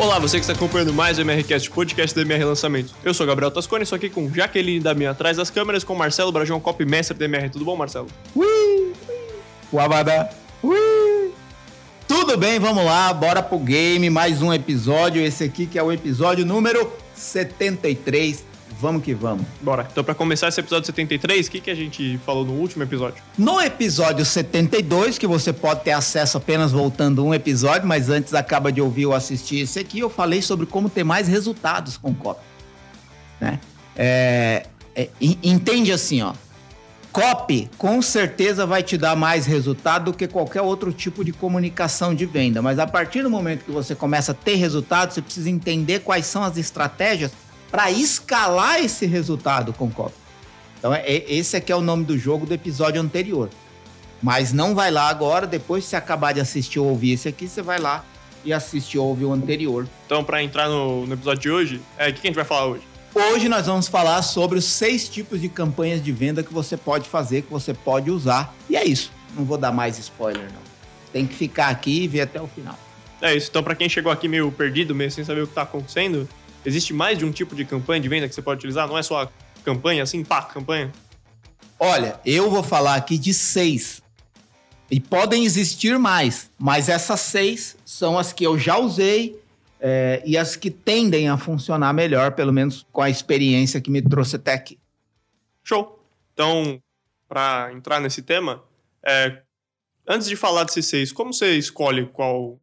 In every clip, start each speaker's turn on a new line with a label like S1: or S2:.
S1: Olá, você que está acompanhando mais o MRCast, podcast do MR Lançamento. Eu sou Gabriel Tascone, estou aqui com Jaqueline da minha atrás das câmeras, com Marcelo Brajão, copy mestre do MR. Tudo bom, Marcelo?
S2: Ui! Uabada! Ui! Tudo bem, vamos lá, bora pro game, mais um episódio, esse aqui que é o episódio número 73 Vamos que vamos.
S1: Bora. Então, para começar esse episódio 73, o que, que a gente falou no último episódio?
S2: No episódio 72, que você pode ter acesso apenas voltando um episódio, mas antes acaba de ouvir ou assistir esse aqui, eu falei sobre como ter mais resultados com copy. Né? É, é, entende assim, ó. Copy com certeza vai te dar mais resultado do que qualquer outro tipo de comunicação de venda. Mas a partir do momento que você começa a ter resultado, você precisa entender quais são as estratégias para escalar esse resultado com copy. Então, é, esse aqui é o nome do jogo do episódio anterior. Mas não vai lá agora, depois que você acabar de assistir ou ouvir esse aqui, você vai lá e assiste ou ouve o anterior.
S1: Então, para entrar no, no, episódio de hoje, é, o que, que a gente vai falar hoje?
S2: Hoje nós vamos falar sobre os seis tipos de campanhas de venda que você pode fazer, que você pode usar. E é isso. Não vou dar mais spoiler, não. Tem que ficar aqui e ver até o final.
S1: É isso. Então, para quem chegou aqui meio perdido, meio sem saber o que está acontecendo, Existe mais de um tipo de campanha de venda que você pode utilizar? Não é só a campanha assim, pá, campanha?
S2: Olha, eu vou falar aqui de seis. E podem existir mais, mas essas seis são as que eu já usei é, e as que tendem a funcionar melhor, pelo menos com a experiência que me trouxe até aqui.
S1: Show! Então, para entrar nesse tema, é, antes de falar desses seis, como você escolhe qual,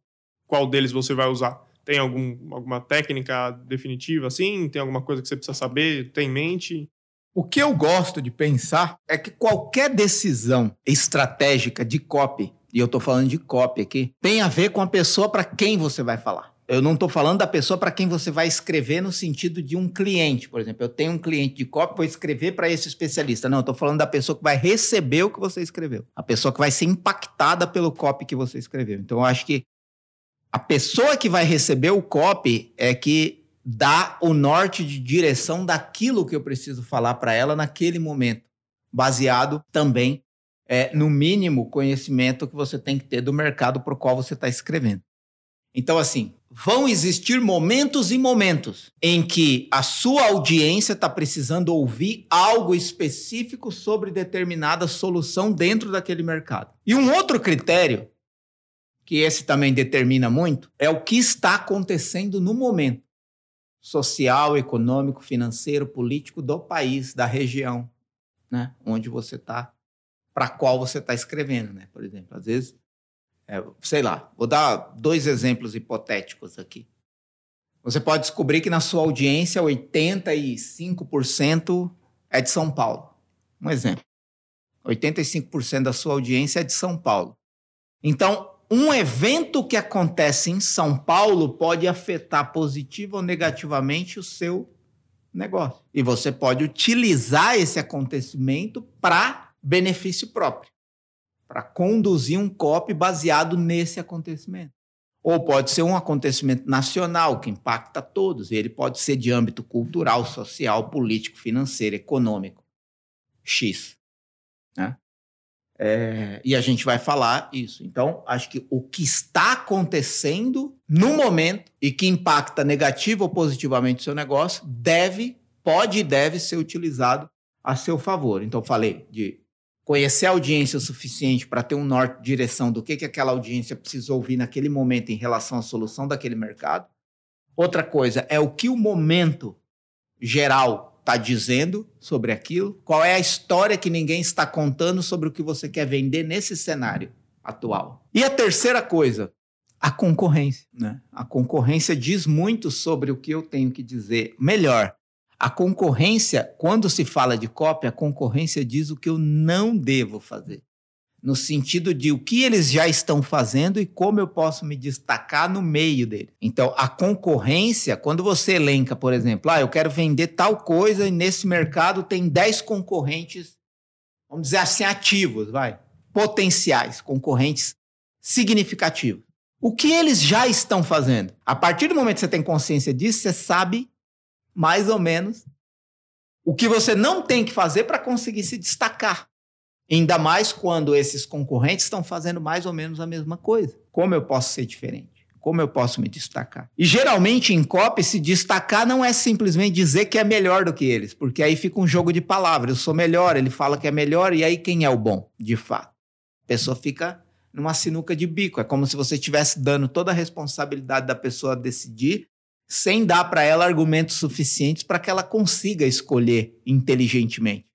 S1: qual deles você vai usar? Tem algum, alguma técnica definitiva assim? Tem alguma coisa que você precisa saber, tem em mente?
S2: O que eu gosto de pensar é que qualquer decisão estratégica de copy, e eu estou falando de copy aqui, tem a ver com a pessoa para quem você vai falar. Eu não estou falando da pessoa para quem você vai escrever no sentido de um cliente, por exemplo. Eu tenho um cliente de copy, vou escrever para esse especialista. Não, estou falando da pessoa que vai receber o que você escreveu. A pessoa que vai ser impactada pelo copy que você escreveu. Então, eu acho que a pessoa que vai receber o copy é que dá o norte de direção daquilo que eu preciso falar para ela naquele momento, baseado também é, no mínimo conhecimento que você tem que ter do mercado para o qual você está escrevendo. Então, assim, vão existir momentos e momentos em que a sua audiência está precisando ouvir algo específico sobre determinada solução dentro daquele mercado. E um outro critério que esse também determina muito, é o que está acontecendo no momento social, econômico, financeiro, político do país, da região, né? Onde você está, para qual você está escrevendo, né? Por exemplo, às vezes, é, sei lá, vou dar dois exemplos hipotéticos aqui. Você pode descobrir que na sua audiência 85% é de São Paulo. Um exemplo. 85% da sua audiência é de São Paulo. Então, um evento que acontece em São Paulo pode afetar positiva ou negativamente o seu negócio. E você pode utilizar esse acontecimento para benefício próprio, para conduzir um copy baseado nesse acontecimento. Ou pode ser um acontecimento nacional que impacta todos, ele pode ser de âmbito cultural, social, político, financeiro, econômico. X. É, e a gente vai falar isso. Então, acho que o que está acontecendo no momento e que impacta negativo ou positivamente o seu negócio deve, pode e deve ser utilizado a seu favor. Então, falei de conhecer a audiência o suficiente para ter um norte de direção do que, que aquela audiência precisa ouvir naquele momento em relação à solução daquele mercado. Outra coisa é o que o momento geral está dizendo sobre aquilo, qual é a história que ninguém está contando sobre o que você quer vender nesse cenário atual. E a terceira coisa, a concorrência. Né? A concorrência diz muito sobre o que eu tenho que dizer. Melhor, a concorrência, quando se fala de cópia, a concorrência diz o que eu não devo fazer no sentido de o que eles já estão fazendo e como eu posso me destacar no meio dele. Então, a concorrência, quando você elenca, por exemplo, ah, eu quero vender tal coisa e nesse mercado tem 10 concorrentes, vamos dizer assim, ativos, vai, potenciais concorrentes significativos. O que eles já estão fazendo? A partir do momento que você tem consciência disso, você sabe mais ou menos o que você não tem que fazer para conseguir se destacar. Ainda mais quando esses concorrentes estão fazendo mais ou menos a mesma coisa. Como eu posso ser diferente? Como eu posso me destacar? E geralmente em copy, se destacar não é simplesmente dizer que é melhor do que eles, porque aí fica um jogo de palavras. Eu sou melhor, ele fala que é melhor, e aí quem é o bom, de fato? A pessoa fica numa sinuca de bico. É como se você estivesse dando toda a responsabilidade da pessoa decidir, sem dar para ela argumentos suficientes para que ela consiga escolher inteligentemente.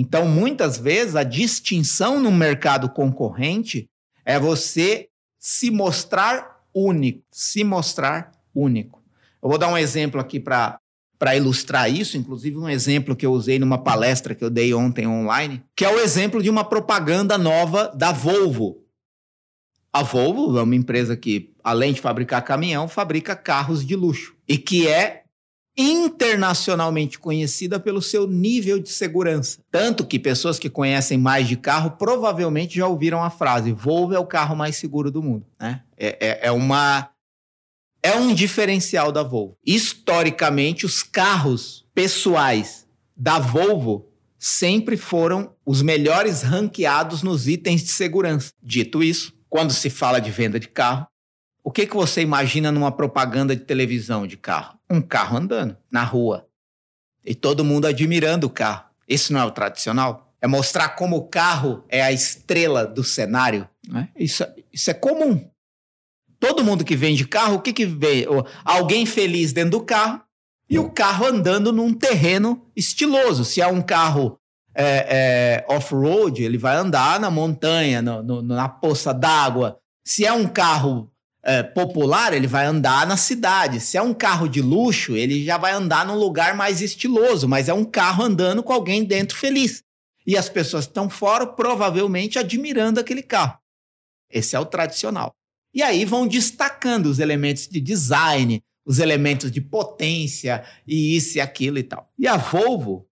S2: Então, muitas vezes, a distinção no mercado concorrente é você se mostrar único, se mostrar único. Eu vou dar um exemplo aqui para para ilustrar isso, inclusive um exemplo que eu usei numa palestra que eu dei ontem online, que é o exemplo de uma propaganda nova da Volvo. A Volvo é uma empresa que, além de fabricar caminhão, fabrica carros de luxo e que é internacionalmente conhecida pelo seu nível de segurança. Tanto que pessoas que conhecem mais de carro provavelmente já ouviram a frase: Volvo é o carro mais seguro do mundo. Né? É, é, é uma. É um diferencial da Volvo. Historicamente, os carros pessoais da Volvo sempre foram os melhores ranqueados nos itens de segurança. Dito isso, quando se fala de venda de carro, o que, que você imagina numa propaganda de televisão de carro? Um carro andando na rua. E todo mundo admirando o carro. Isso não é o tradicional? É mostrar como o carro é a estrela do cenário. Né? Isso, isso é comum. Todo mundo que vende carro, o que, que vê? Alguém feliz dentro do carro e o carro andando num terreno estiloso. Se é um carro é, é, off-road, ele vai andar na montanha, no, no, na poça d'água. Se é um carro é, popular, ele vai andar na cidade. Se é um carro de luxo, ele já vai andar num lugar mais estiloso, mas é um carro andando com alguém dentro feliz. E as pessoas estão fora, provavelmente admirando aquele carro. Esse é o tradicional. E aí vão destacando os elementos de design, os elementos de potência e isso e aquilo e tal. E a Volvo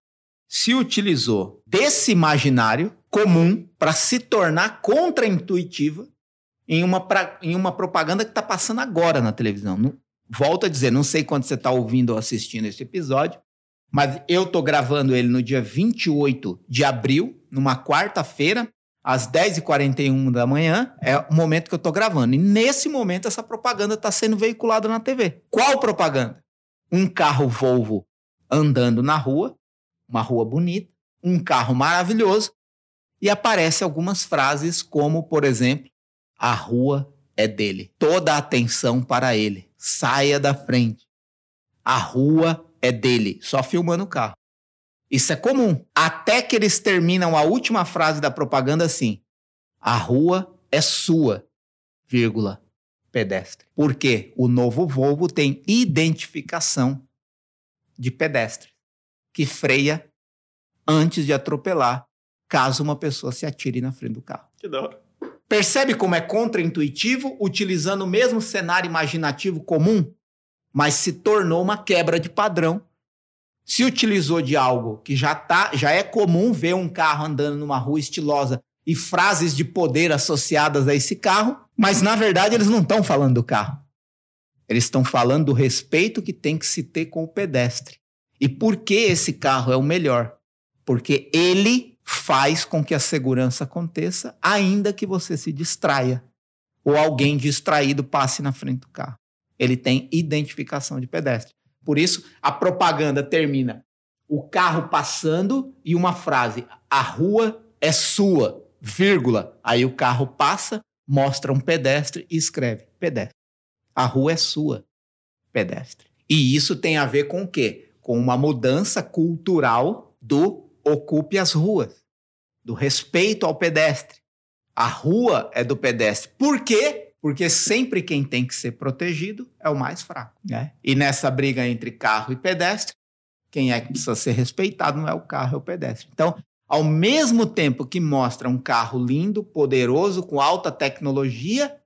S2: se utilizou desse imaginário comum para se tornar contraintuitiva em uma, pra, em uma propaganda que está passando agora na televisão. Não, volto a dizer, não sei quando você está ouvindo ou assistindo esse episódio, mas eu estou gravando ele no dia 28 de abril, numa quarta-feira, às 10h41 da manhã, é o momento que eu estou gravando. E nesse momento essa propaganda está sendo veiculada na TV. Qual propaganda? Um carro Volvo andando na rua, uma rua bonita, um carro maravilhoso, e aparece algumas frases como, por exemplo, a rua é dele. Toda a atenção para ele. Saia da frente. A rua é dele. Só filmando o carro. Isso é comum. Até que eles terminam a última frase da propaganda assim: A rua é sua, vírgula, pedestre. Porque o novo Volvo tem identificação de pedestre, que freia antes de atropelar, caso uma pessoa se atire na frente do carro.
S1: Que da hora.
S2: Percebe como é contraintuitivo, utilizando o mesmo cenário imaginativo comum, mas se tornou uma quebra de padrão. Se utilizou de algo que já, tá, já é comum ver um carro andando numa rua estilosa e frases de poder associadas a esse carro, mas na verdade eles não estão falando do carro. Eles estão falando do respeito que tem que se ter com o pedestre. E por que esse carro é o melhor? Porque ele faz com que a segurança aconteça, ainda que você se distraia ou alguém distraído passe na frente do carro. Ele tem identificação de pedestre. Por isso, a propaganda termina o carro passando e uma frase: a rua é sua, vírgula. Aí o carro passa, mostra um pedestre e escreve: pedestre. A rua é sua, pedestre. E isso tem a ver com o quê? Com uma mudança cultural do ocupe as ruas, do respeito ao pedestre. A rua é do pedestre. Por quê? Porque sempre quem tem que ser protegido é o mais fraco. Né? E nessa briga entre carro e pedestre, quem é que precisa ser respeitado não é o carro, é o pedestre. Então, ao mesmo tempo que mostra um carro lindo, poderoso, com alta tecnologia,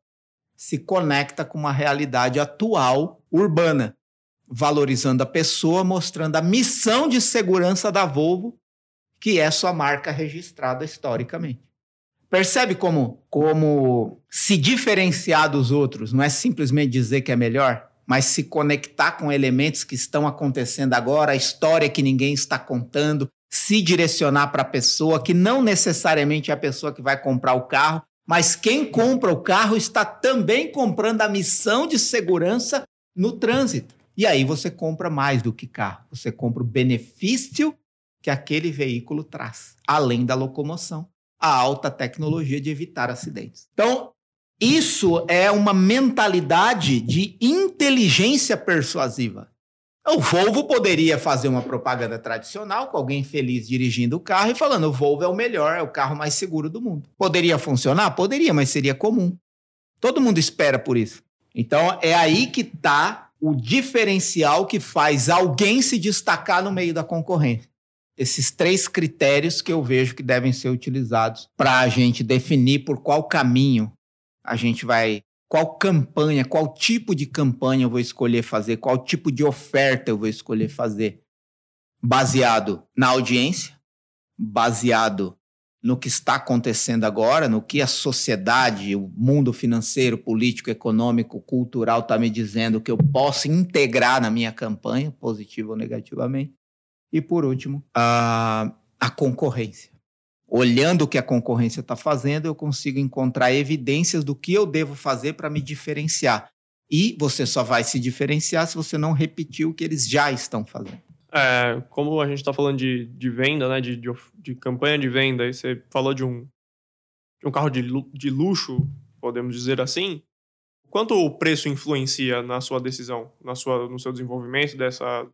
S2: se conecta com uma realidade atual urbana, valorizando a pessoa, mostrando a missão de segurança da Volvo que é sua marca registrada historicamente. Percebe como, como se diferenciar dos outros não é simplesmente dizer que é melhor, mas se conectar com elementos que estão acontecendo agora, a história que ninguém está contando, se direcionar para a pessoa, que não necessariamente é a pessoa que vai comprar o carro, Mas quem compra o carro está também comprando a missão de segurança no trânsito. E aí você compra mais do que carro, você compra o benefício que aquele veículo traz, além da locomoção, a alta tecnologia de evitar acidentes. Então, isso é uma mentalidade de inteligência persuasiva. O Volvo poderia fazer uma propaganda tradicional com alguém feliz dirigindo o carro e falando: o Volvo é o melhor, é o carro mais seguro do mundo. Poderia funcionar? Poderia, mas seria comum. Todo mundo espera por isso. Então é aí que está o diferencial que faz alguém se destacar no meio da concorrência. Esses três critérios que eu vejo que devem ser utilizados para a gente definir por qual caminho a gente vai qual campanha, qual tipo de campanha eu vou escolher fazer, qual tipo de oferta eu vou escolher fazer, baseado na audiência, baseado no que está acontecendo agora, no que a sociedade, o mundo financeiro, político, econômico, cultural está me dizendo que eu posso integrar na minha campanha, positivo ou negativamente. E por último, a, a concorrência olhando o que a concorrência está fazendo, eu consigo encontrar evidências do que eu devo fazer para me diferenciar. E você só vai se diferenciar se você não repetir o que eles já estão fazendo.
S1: É, como a gente está falando de, de venda, né, de, de, de, campanha de venda, e você falou de um, de um carro de, de luxo, podemos dizer assim, quanto o preço influencia na sua decisão, na sua, no seu desenvolvimento dessa,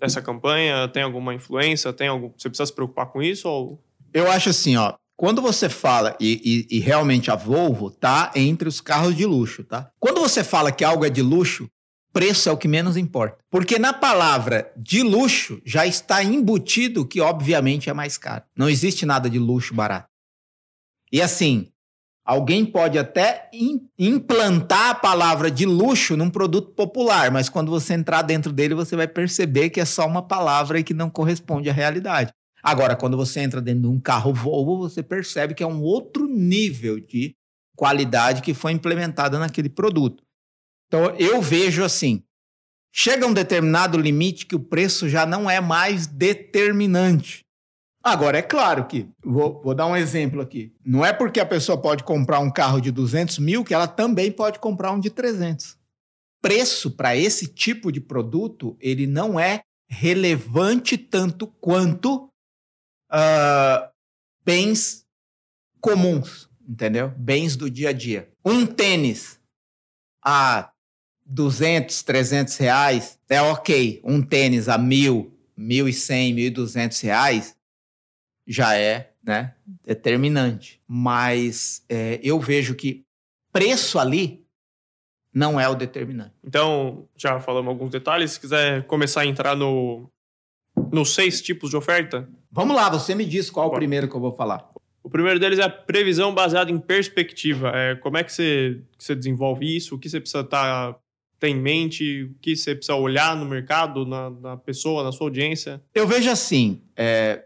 S1: dessa campanha? Tem alguma influência? Tem algum, você precisa se preocupar com isso ou
S2: eu acho assim, ó. Quando você fala, e, e, e, realmente a Volvo tá entre os carros de luxo, tá? Quando você fala que algo é de luxo, preço é o que menos importa. Porque na palavra de luxo já está embutido que, obviamente, é mais caro. Não existe nada de luxo barato. E assim, alguém pode até implantar a palavra de luxo num produto popular, mas quando você entrar dentro dele, você vai perceber que é só uma palavra e que não corresponde à realidade. Agora, quando você entra dentro de um carro Volvo, você percebe que é um outro nível de qualidade que foi implementada naquele produto. Então, eu vejo assim: chega um determinado limite que o preço já não é mais determinante. Agora, é claro que, vou, vou, dar um exemplo aqui. Não é porque a pessoa pode comprar um carro de 200 mil que ela também pode comprar um de 300. Preço para esse tipo de produto, ele não é relevante tanto quanto uh, bens comuns, entendeu? Bens do dia a dia. Um tênis a 200, 300 reais é ok. Um tênis a mil, mil e cem, mil e duzentos reais já é, né, determinante. Mas é, eu vejo que preço ali não é o determinante.
S1: Então, já falamos alguns detalhes. Se quiser começar a entrar no, nos seis tipos de oferta,
S2: Vamos lá, você me diz qual Bom, o primeiro que eu vou falar.
S1: O primeiro deles é a previsão baseada em perspectiva. É, como é que você, que você desenvolve isso? O que você precisa tá, ter em mente? O que você precisa olhar no mercado, na, na pessoa, na sua audiência?
S2: Eu vejo assim, é,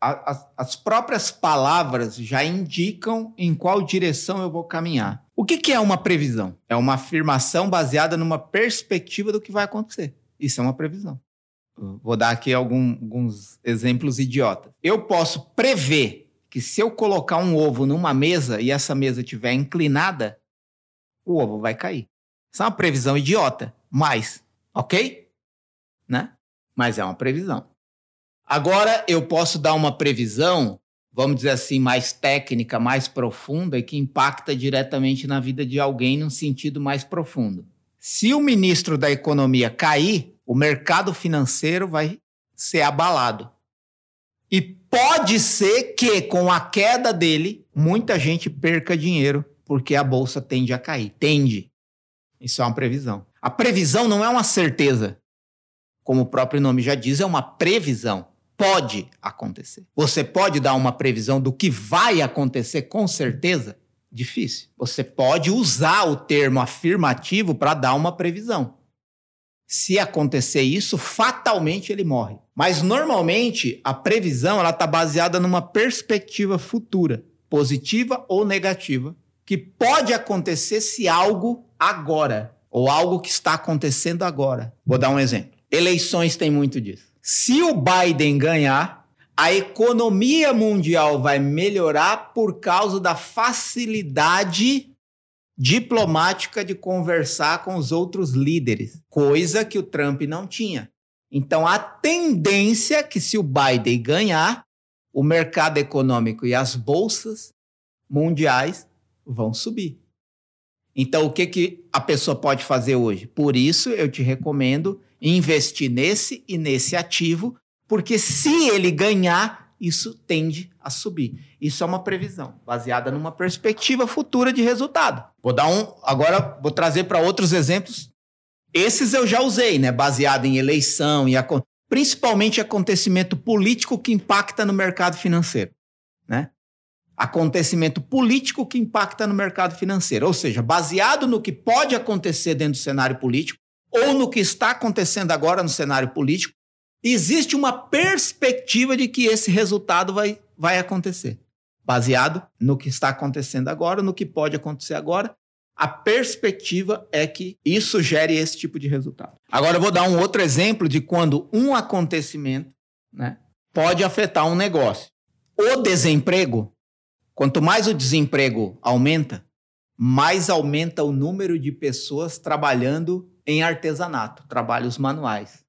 S2: as próprias palavras já indicam em qual direção eu vou caminhar. O que, que é uma previsão? É uma afirmação baseada numa perspectiva do que vai acontecer. Isso é uma previsão. Vou dar aqui algum, alguns exemplos idiotas. Eu posso prever que se eu colocar um ovo numa mesa e essa mesa estiver inclinada, o ovo vai cair. Isso é uma previsão idiota, mas, ok? Né? Mas é uma previsão. Agora eu posso dar uma previsão, vamos dizer assim, mais técnica, mais profunda e que impacta diretamente na vida de alguém num sentido mais profundo. Se o ministro da Economia cair, o mercado financeiro vai ser abalado. E pode ser que, com a queda dele, muita gente perca dinheiro, porque a bolsa tende a cair. Tende. Isso é uma previsão. A previsão não é uma certeza. Como o próprio nome já diz, é uma previsão. Pode acontecer. Você pode dar uma previsão do que vai acontecer com certeza? Difícil. Você pode usar o termo afirmativo para dar uma previsão se acontecer isso, fatalmente ele morre. Mas normalmente a previsão ela está baseada numa perspectiva futura, positiva ou negativa, que pode acontecer se algo agora ou algo que está acontecendo agora. Vou dar um exemplo. Eleições tem muito disso. Se o Biden ganhar, a economia mundial vai melhorar por causa da facilidade diplomática de conversar com os outros líderes, coisa que o Trump não tinha. Então, a tendência é que se o Biden ganhar, o mercado econômico e as bolsas mundiais vão subir. Então, o que, que a pessoa pode fazer hoje? Por isso, eu te recomendo investir nesse e nesse ativo, porque se ele ganhar, isso tende a subir. Isso é uma previsão baseada numa perspectiva futura de resultado. Vou dar um, agora vou trazer para outros exemplos. Esses eu já usei, né, baseado em eleição e principalmente acontecimento político que impacta no mercado financeiro, né? Acontecimento político que impacta no mercado financeiro, ou seja, baseado no que pode acontecer dentro do cenário político ou no que está acontecendo agora no cenário político, existe uma perspectiva de que esse resultado vai, vai acontecer. Baseado no que está acontecendo agora, no que pode acontecer agora, a perspectiva é que isso gere esse tipo de resultado. Agora eu vou dar um outro exemplo de quando um acontecimento né, pode afetar um negócio. O desemprego, quanto mais o desemprego aumenta, mais aumenta o número de pessoas trabalhando em artesanato, trabalhos manuais.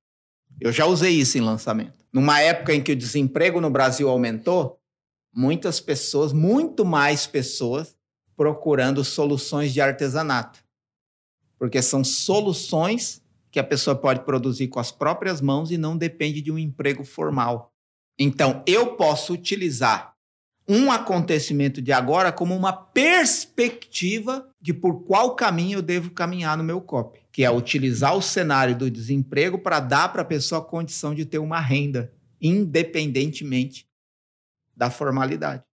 S2: Eu já usei isso em lançamento. Numa época em que o desemprego no Brasil aumentou, muitas pessoas, muito mais pessoas, procurando soluções de artesanato. Porque são soluções que a pessoa pode produzir com as próprias mãos e não depende de um emprego formal. Então, eu posso utilizar um acontecimento de agora como uma perspectiva de por qual caminho eu devo caminhar no meu COP que é utilizar o cenário do desemprego para dar para a pessoa a condição de ter uma renda, independentemente da formalidade.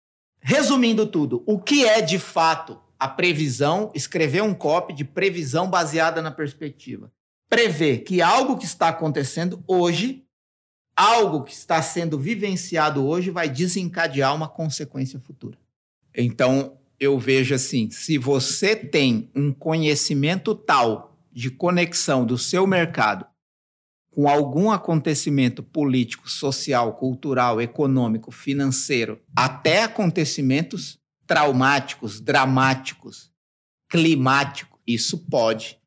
S2: Resumindo tudo, o que é de fato a previsão? Escrever um copy de previsão baseada na perspectiva. Prever que algo que está acontecendo hoje, algo que está sendo vivenciado hoje, vai desencadear uma consequência futura. Então, eu vejo assim: se você tem um conhecimento tal de conexão do seu mercado com algum acontecimento político, social, cultural, econômico, financeiro, até acontecimentos traumáticos, dramáticos, climáticos, isso pode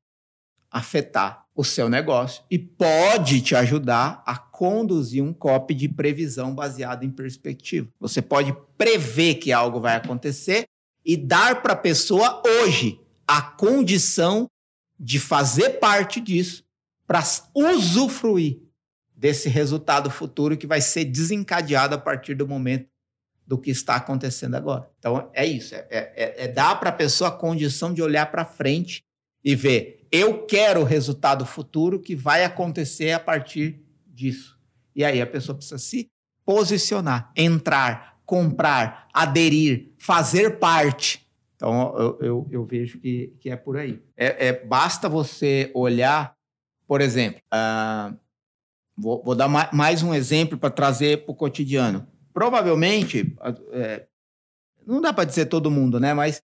S2: afetar o seu negócio e pode te ajudar a conduzir um copy de previsão baseado em perspectiva. Você pode prever que algo vai acontecer e dar para a pessoa hoje a condição de fazer parte disso para usufruir desse resultado futuro que vai ser desencadeado a partir do momento do que está acontecendo agora. Então é isso, é, é, é dar para a pessoa a condição de olhar para frente e ver, eu quero o resultado futuro que vai acontecer a partir disso. E aí a pessoa precisa se posicionar, entrar, comprar, aderir, fazer parte então, eu, eu, eu, vejo que, que é por aí. É, é basta você olhar, por exemplo, uh, vou, vou, dar mais um exemplo para trazer para o cotidiano. Provavelmente, é, não dá para dizer todo mundo, né? Mas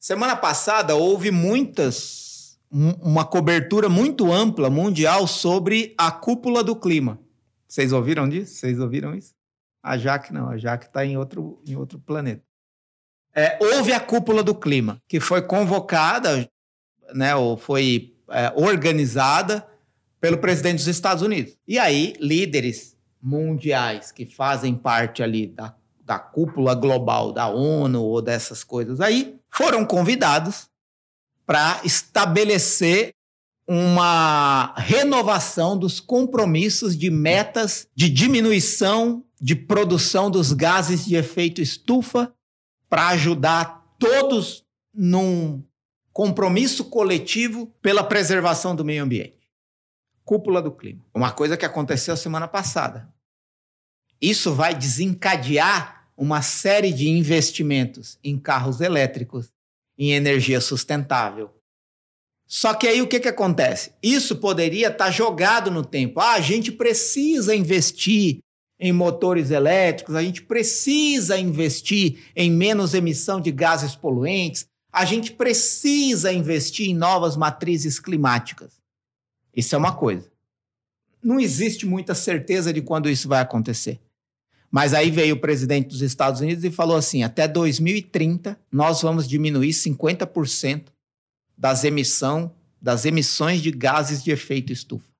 S2: semana passada houve muitas, uma cobertura muito ampla mundial sobre a cúpula do clima. Vocês ouviram disso? Vocês ouviram isso? A Jaque não, a Jaque está em outro, em outro planeta. É, houve a cúpula do clima, que foi convocada, né, ou foi é, organizada pelo presidente dos Estados Unidos. E aí, líderes mundiais que fazem parte ali da, da cúpula global da ONU ou dessas coisas aí, foram convidados para estabelecer uma renovação dos compromissos de metas de diminuição de produção dos gases de efeito estufa para ajudar todos num compromisso coletivo pela preservação do meio ambiente. Cúpula do clima. Uma coisa que aconteceu semana passada. Isso vai desencadear uma série de investimentos em carros elétricos, em energia sustentável. Só que aí o que, que acontece? Isso poderia estar tá jogado no tempo. Ah, a gente precisa investir em motores elétricos, a gente precisa investir em menos emissão de gases poluentes, a gente precisa investir em novas matrizes climáticas. Isso é uma coisa. Não existe muita certeza de quando isso vai acontecer. Mas aí veio o presidente dos Estados Unidos e falou assim: até 2030 nós vamos diminuir 50% das emissão, das emissões de gases de efeito estufa.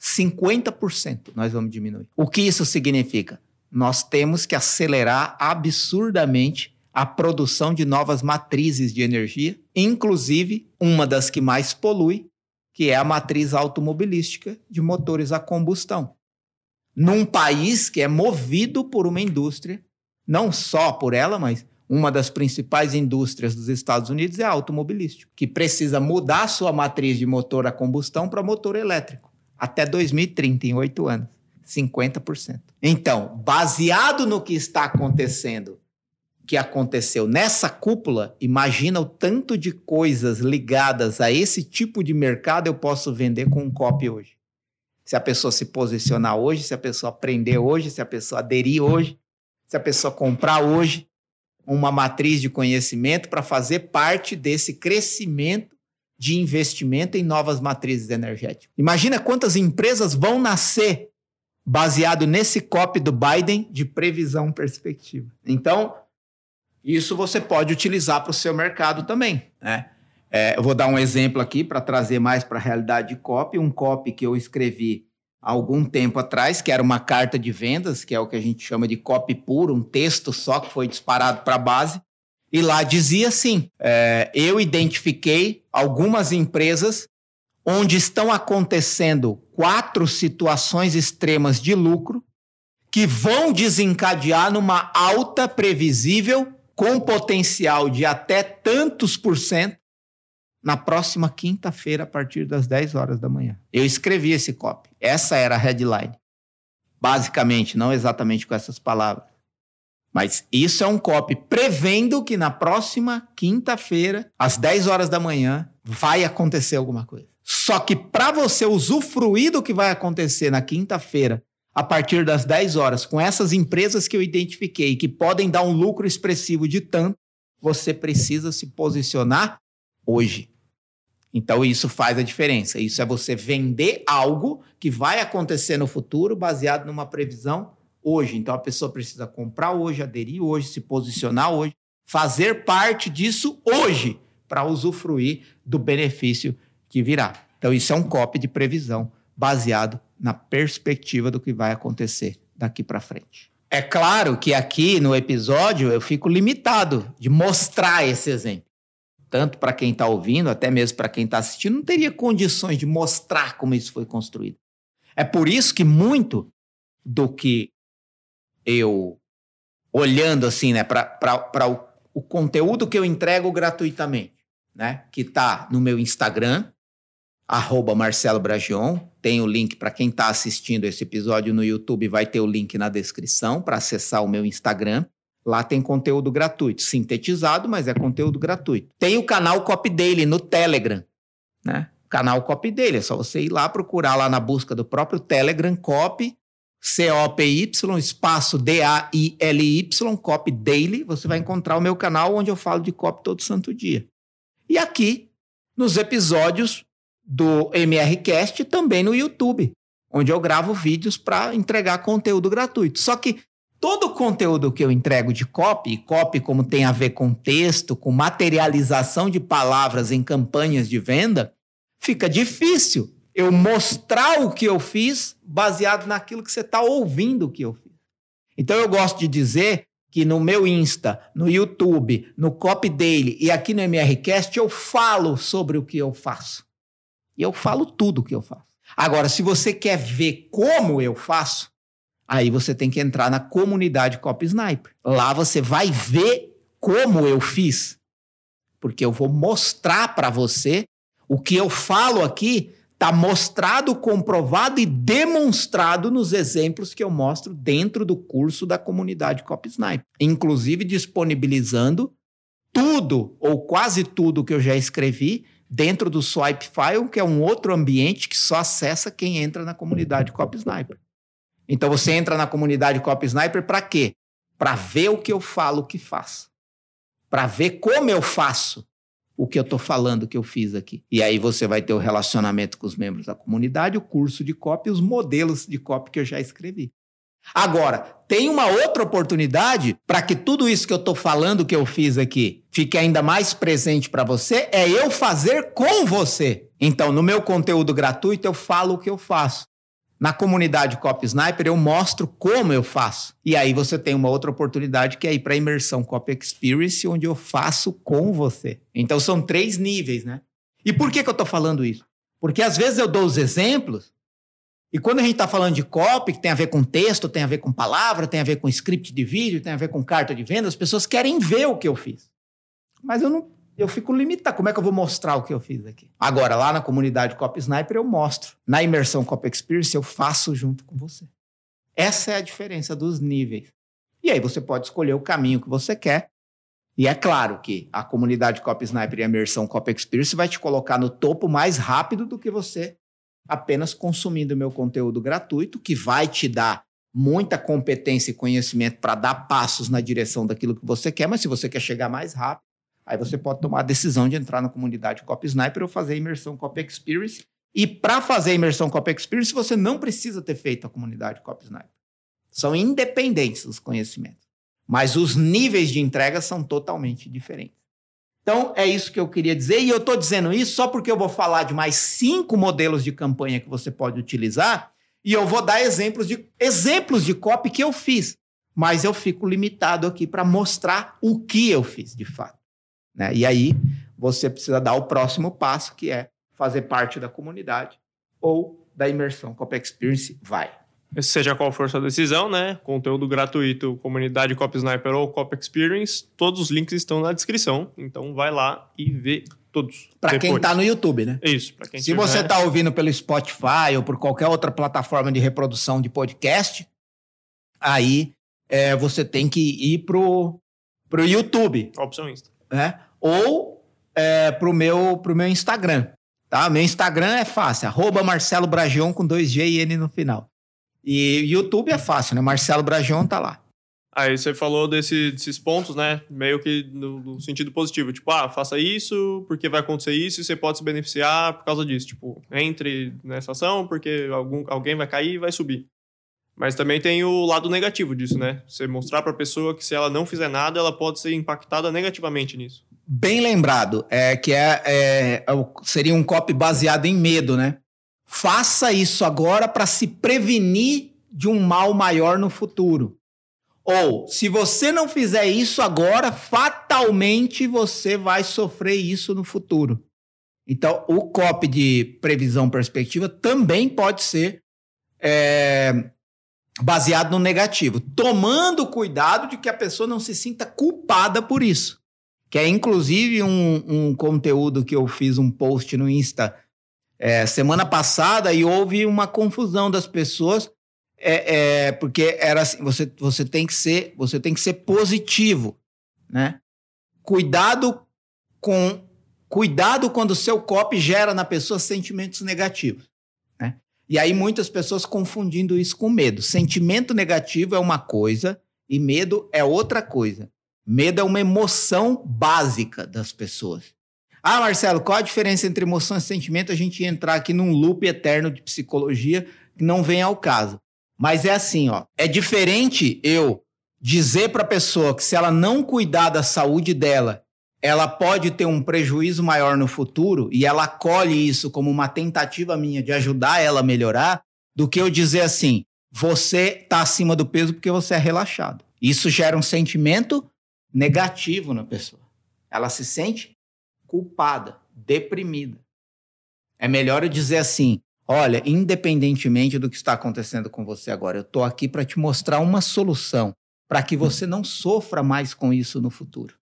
S2: 50% nós vamos diminuir. O que isso significa? Nós temos que acelerar absurdamente a produção de novas matrizes de energia, inclusive uma das que mais polui, que é a matriz automobilística de motores a combustão num país que é movido por uma indústria, não só por ela, mas uma das principais indústrias dos Estados Unidos é a automobilística, que precisa mudar sua matriz de motor a combustão para motor elétrico até 2030, em oito anos. 50%. Então, baseado no que está acontecendo, que aconteceu nessa cúpula, imagina o tanto de coisas ligadas a esse tipo de mercado eu posso vender com um copy hoje se a pessoa se posicionar hoje, se a pessoa aprender hoje, se a pessoa aderir hoje, se a pessoa comprar hoje uma matriz de conhecimento para fazer parte desse crescimento de investimento em novas matrizes energéticas. Imagina quantas empresas vão nascer baseado nesse copy do Biden de previsão perspectiva. Então, isso você pode utilizar para o seu mercado também, né? É, eu vou dar um exemplo aqui para trazer mais para a realidade de copy. Um copy que eu escrevi há algum tempo atrás, que era uma carta de vendas, que é o que a gente chama de copy puro, um texto só que foi disparado para a base. E lá dizia assim: é, eu identifiquei algumas empresas onde estão acontecendo quatro situações extremas de lucro que vão desencadear numa alta previsível com potencial de até tantos por cento na próxima quinta-feira, a partir das 10 horas da manhã. Eu escrevi esse copy. Essa era a headline. Basicamente, não exatamente com essas palavras. Mas isso é um copy prevendo que na próxima quinta-feira, às 10 horas da manhã, vai acontecer alguma coisa. Só que para você usufruir do que vai acontecer na quinta-feira, a partir das 10 horas, com essas empresas que eu identifiquei que podem dar um lucro expressivo de tanto, você precisa se posicionar hoje. Então, isso faz a diferença. Isso é você vender algo que vai acontecer no futuro baseado numa previsão hoje. Então, a pessoa precisa comprar hoje, aderir hoje, se posicionar hoje, fazer parte disso hoje para usufruir do benefício que virá. Então, isso é um copy de previsão baseado na perspectiva do que vai acontecer daqui para frente. É claro que aqui no episódio eu fico limitado de mostrar esse exemplo tanto para quem está ouvindo, até mesmo para quem está assistindo, não teria condições de mostrar como isso foi construído. É por isso que muito do que eu, olhando assim, né, para o, o conteúdo que eu entrego gratuitamente, né, que está no meu Instagram, arroba Marcelo Bragion, tem o link para quem está assistindo esse episódio no YouTube, vai ter o link na descrição para acessar o meu Instagram. Lá tem conteúdo gratuito, sintetizado, mas é conteúdo gratuito. Tem o canal Copy Daily no Telegram, né? Canal Copy Daily, é só você ir lá procurar lá na busca do próprio Telegram Copy C-O-P-Y, espaço D-A-I-L-Y, Copy Daily, você vai encontrar o meu canal onde eu falo de copy todo santo dia. E aqui, nos episódios do MRCast, também no YouTube, onde eu gravo vídeos para entregar conteúdo gratuito. Só que todo o conteúdo que eu entrego de copy, e copy como tem a ver com texto, com materialização de palavras em campanhas de venda, fica difícil eu mostrar o que eu fiz baseado naquilo que você está ouvindo que eu fiz. Então eu gosto de dizer que no meu Insta, no YouTube, no Copy Daily e aqui no MRCast eu falo sobre o que eu faço. E eu falo tudo o que eu faço. Agora, se você quer ver como eu faço, Aí você tem que entrar na comunidade Copy Sniper. Lá você vai ver como eu fiz. Porque eu vou mostrar para você o que eu falo aqui está mostrado, comprovado e demonstrado nos exemplos que eu mostro dentro do curso da comunidade Copy Sniper. Inclusive disponibilizando tudo ou quase tudo que eu já escrevi dentro do Swipe File, que é um outro ambiente que só acessa quem entra na comunidade Copy Sniper. Então você entra na comunidade Copy Sniper para quê? Para ver o que eu falo que faço. Para ver como eu faço o que eu estou falando que eu fiz aqui. E aí você vai ter o relacionamento com os membros da comunidade, o curso de copy, os modelos de copy que eu já escrevi. Agora, tem uma outra oportunidade para que tudo isso que eu estou falando que eu fiz aqui fique ainda mais presente para você, é eu fazer com você. Então, no meu conteúdo gratuito, eu falo o que eu faço. Na comunidade Cop Sniper, eu mostro como eu faço. E aí você tem uma outra oportunidade que é ir para a imersão Cop Experience, onde eu faço com você. Então, são três níveis, né? E por que, que eu estou falando isso? Porque às vezes eu dou os exemplos e quando a gente está falando de copy, que tem a ver com texto, tem a ver com palavra, tem a ver com script de vídeo, tem a ver com carta de venda, as pessoas querem ver o que eu fiz. Mas eu não, eu fico limitado. Como é que eu vou mostrar o que eu fiz aqui? Agora, lá na comunidade Copy Sniper, eu mostro. Na imersão Copy Experience, eu faço junto com você. Essa é a diferença dos níveis. E aí você pode escolher o caminho que você quer. E é claro que a comunidade Copy Sniper e a imersão Copy Experience vai te colocar no topo mais rápido do que você apenas consumindo meu conteúdo gratuito, que vai te dar muita competência e conhecimento para dar passos na direção daquilo que você quer, mas se você quer chegar mais rápido, aí você pode tomar a decisão de entrar na comunidade Copy Sniper ou fazer a imersão Copy Experience. E para fazer a imersão Copy Experience, você não precisa ter feito a comunidade Copy Sniper. São independentes os conhecimentos. Mas os níveis de entrega são totalmente diferentes. Então, é isso que eu queria dizer. E eu estou dizendo isso só porque eu vou falar de mais cinco modelos de campanha que você pode utilizar e eu vou dar exemplos de, exemplos de copy que eu fiz. Mas eu fico limitado aqui para mostrar o que eu fiz de fato. Né? E aí, você precisa dar o próximo passo, que é fazer parte da comunidade ou da imersão Copy Experience. Vai.
S1: Seja qual for sua decisão, né? Conteúdo gratuito, comunidade Cop Sniper ou Cop Experience, todos os links estão na descrição. Então vai lá e vê todos.
S2: Para quem está no YouTube, né?
S1: Isso, para quem
S2: Se tiver... você está ouvindo pelo Spotify ou por qualquer outra plataforma de reprodução de podcast, aí é, você tem que ir pro, pro YouTube.
S1: Opção Insta.
S2: Né? Ou é, pro, meu, pro meu Instagram. Tá? Meu Instagram é fácil, arroba Marcelo Bragion com dois G e N no final. E YouTube é fácil, né? Marcelo Brajon tá lá.
S1: Aí você falou desse, desses pontos, né? Meio que no, no, sentido positivo. Tipo, ah, faça isso porque vai acontecer isso e você pode se beneficiar por causa disso. Tipo, entre nessa ação porque algum, alguém vai cair e vai subir. Mas também tem o lado negativo disso, né? Você mostrar para a pessoa que se ela não fizer nada, ela pode ser impactada negativamente nisso.
S2: Bem lembrado, é que é, é, é seria um copy baseado em medo, né? Faça isso agora para se prevenir de um mal maior no futuro. Ou, se você não fizer isso agora, fatalmente você vai sofrer isso no futuro. Então, o COP de previsão perspectiva também pode ser é, baseado no negativo, tomando cuidado de que a pessoa não se sinta culpada por isso. Que é inclusive um, um conteúdo que eu fiz um post no Insta é, semana passada e houve uma confusão das pessoas é, é, porque era assim, você, você tem que ser você tem que ser positivo, né? Cuidado com cuidado quando o seu copy gera na pessoa sentimentos negativos, né? E aí muitas pessoas confundindo isso com medo. Sentimento negativo é uma coisa e medo é outra coisa. Medo é uma emoção básica das pessoas. Ah, Marcelo, qual a diferença entre emoção e sentimento? A gente entrar aqui num loop eterno de psicologia que não vem ao caso. Mas é assim, ó. É diferente eu dizer para a pessoa que se ela não cuidar da saúde dela, ela pode ter um prejuízo maior no futuro e ela acolhe isso como uma tentativa minha de ajudar ela a melhorar, do que eu dizer assim: você está acima do peso porque você é relaxado. Isso gera um sentimento negativo na pessoa. Ela se sente culpada, deprimida. É melhor eu dizer assim: olha, independentemente do que está acontecendo com você agora, eu estou aqui para te mostrar uma solução para que você não sofra mais com isso no futuro.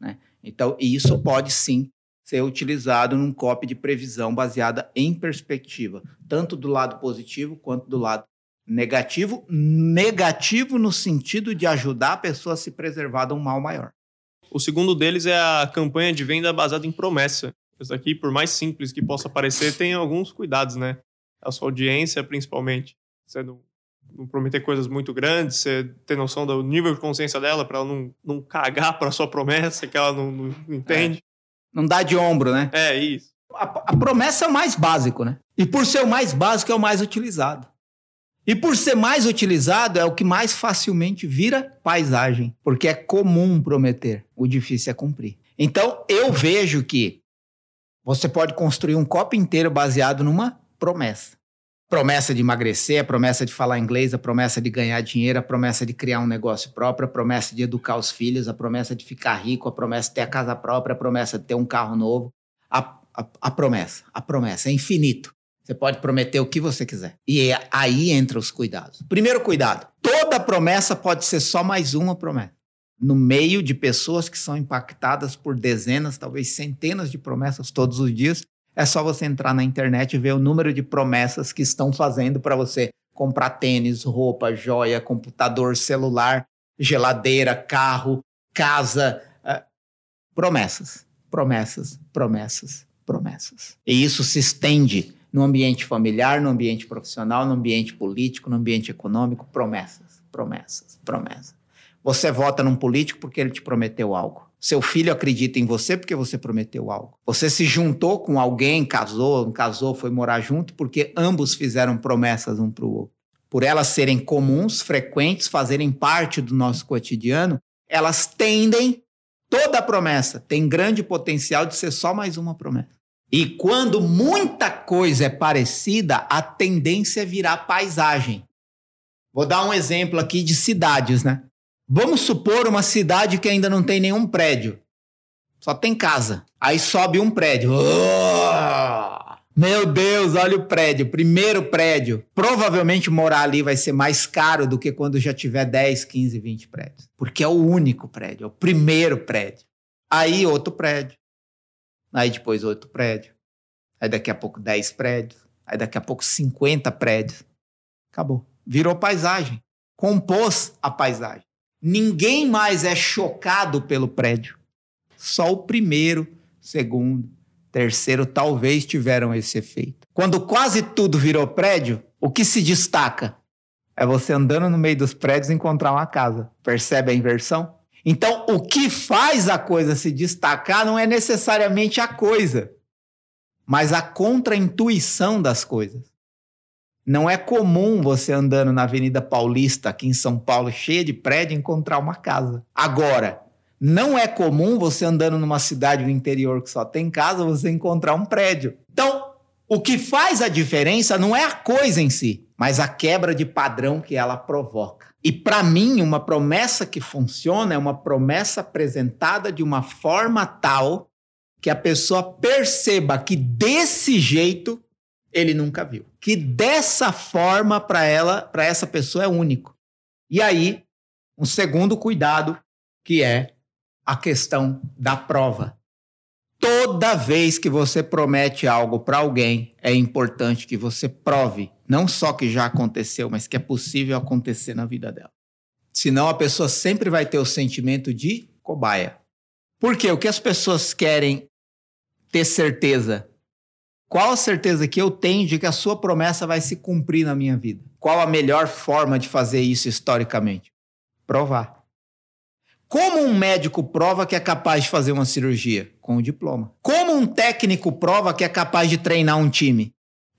S2: Né? Então, isso pode sim ser utilizado num copy de previsão baseada em perspectiva, tanto do lado positivo quanto do lado negativo. Negativo no sentido de ajudar a pessoa a se preservar de um mal maior.
S1: O segundo deles é a campanha de venda baseada em promessa. Isso aqui, por mais simples que possa parecer, tem alguns cuidados, né? A sua audiência, principalmente. Você não, não prometer coisas muito grandes, você ter noção do nível de consciência dela para ela não, não cagar para sua promessa que ela não, não entende. É.
S2: Não dá de ombro, né?
S1: É, isso.
S2: A, a, promessa é o mais básico, né? E por ser o mais básico, é o mais utilizado. E por ser mais utilizado, é o que mais facilmente vira paisagem, porque é comum prometer, o difícil é cumprir. Então, eu vejo que você pode construir um copo inteiro baseado numa promessa. Promessa de emagrecer, promessa de falar inglês, a promessa de ganhar dinheiro, a promessa de criar um negócio próprio, a promessa de educar os filhos, a promessa de ficar rico, a promessa de ter a casa própria, a promessa de ter um carro novo. A, a, a promessa, a promessa é infinito. Você pode prometer o que você quiser. E aí entra os cuidados. Primeiro cuidado: toda promessa pode ser só mais uma promessa. No meio de pessoas que são impactadas por dezenas, talvez centenas de promessas todos os dias, é só você entrar na internet e ver o número de promessas que estão fazendo para você comprar tênis, roupa, joia, computador, celular, geladeira, carro, casa. Uh, promessas, promessas, promessas, promessas. E isso se estende no ambiente familiar, no ambiente profissional, no ambiente político, no ambiente econômico, promessas, promessas, promessas. Você vota num político porque ele te prometeu algo. Seu filho acredita em você porque você prometeu algo. Você se juntou com alguém, casou, não casou, foi morar junto porque ambos fizeram promessas um para o outro. Por elas serem comuns, frequentes, fazerem parte do nosso cotidiano, elas tendem, toda promessa tem grande potencial de ser só mais uma promessa. E quando muita coisa é parecida, a tendência é virar paisagem. Vou dar um exemplo aqui de cidades, né? Vamos supor uma cidade que ainda não tem nenhum prédio. Só tem casa. Aí sobe um prédio. Oh! Meu Deus, olha o prédio, primeiro prédio. Provavelmente morar ali vai ser mais caro do que quando já tiver 10, 15, 20 prédios. Porque é o único prédio, é o primeiro prédio. Aí outro prédio. Aí depois outro prédio. Aí daqui a pouco 10 prédios. Aí daqui a pouco 50 prédios. Acabou. Virou paisagem. Compôs a paisagem. Ninguém mais é chocado pelo prédio. Só o primeiro, segundo, terceiro talvez tiveram esse efeito. Quando quase tudo virou prédio, o que se destaca? É você andando no meio dos prédios e encontrar uma casa. Percebe a inversão? Então, o que faz a coisa se destacar não é necessariamente a coisa, mas a contraintuição das coisas. Não é comum você andando na Avenida Paulista, aqui em São Paulo, cheia de prédio, encontrar uma casa. Agora, não é comum você andando numa cidade do interior que só tem casa, você encontrar um prédio. Então, o que faz a diferença não é a coisa em si, mas a quebra de padrão que ela provoca. E para mim, uma promessa que funciona é uma promessa apresentada de uma forma tal que a pessoa perceba que desse jeito ele nunca viu. Que dessa forma para ela, para essa pessoa é único. E aí, um segundo cuidado que é a questão da prova. Toda vez que você promete algo para alguém, é importante que você prove, não só que já aconteceu, mas que é possível acontecer na vida dela. Senão a pessoa sempre vai ter o sentimento de cobaia. Por quê? O que as pessoas querem ter certeza? Qual a certeza que eu tenho de que a sua promessa vai se cumprir na minha vida? Qual a melhor forma de fazer isso historicamente? Provar. Como um médico prova que é capaz de fazer uma cirurgia? Com o diploma. Como um técnico prova que é capaz de treinar um time?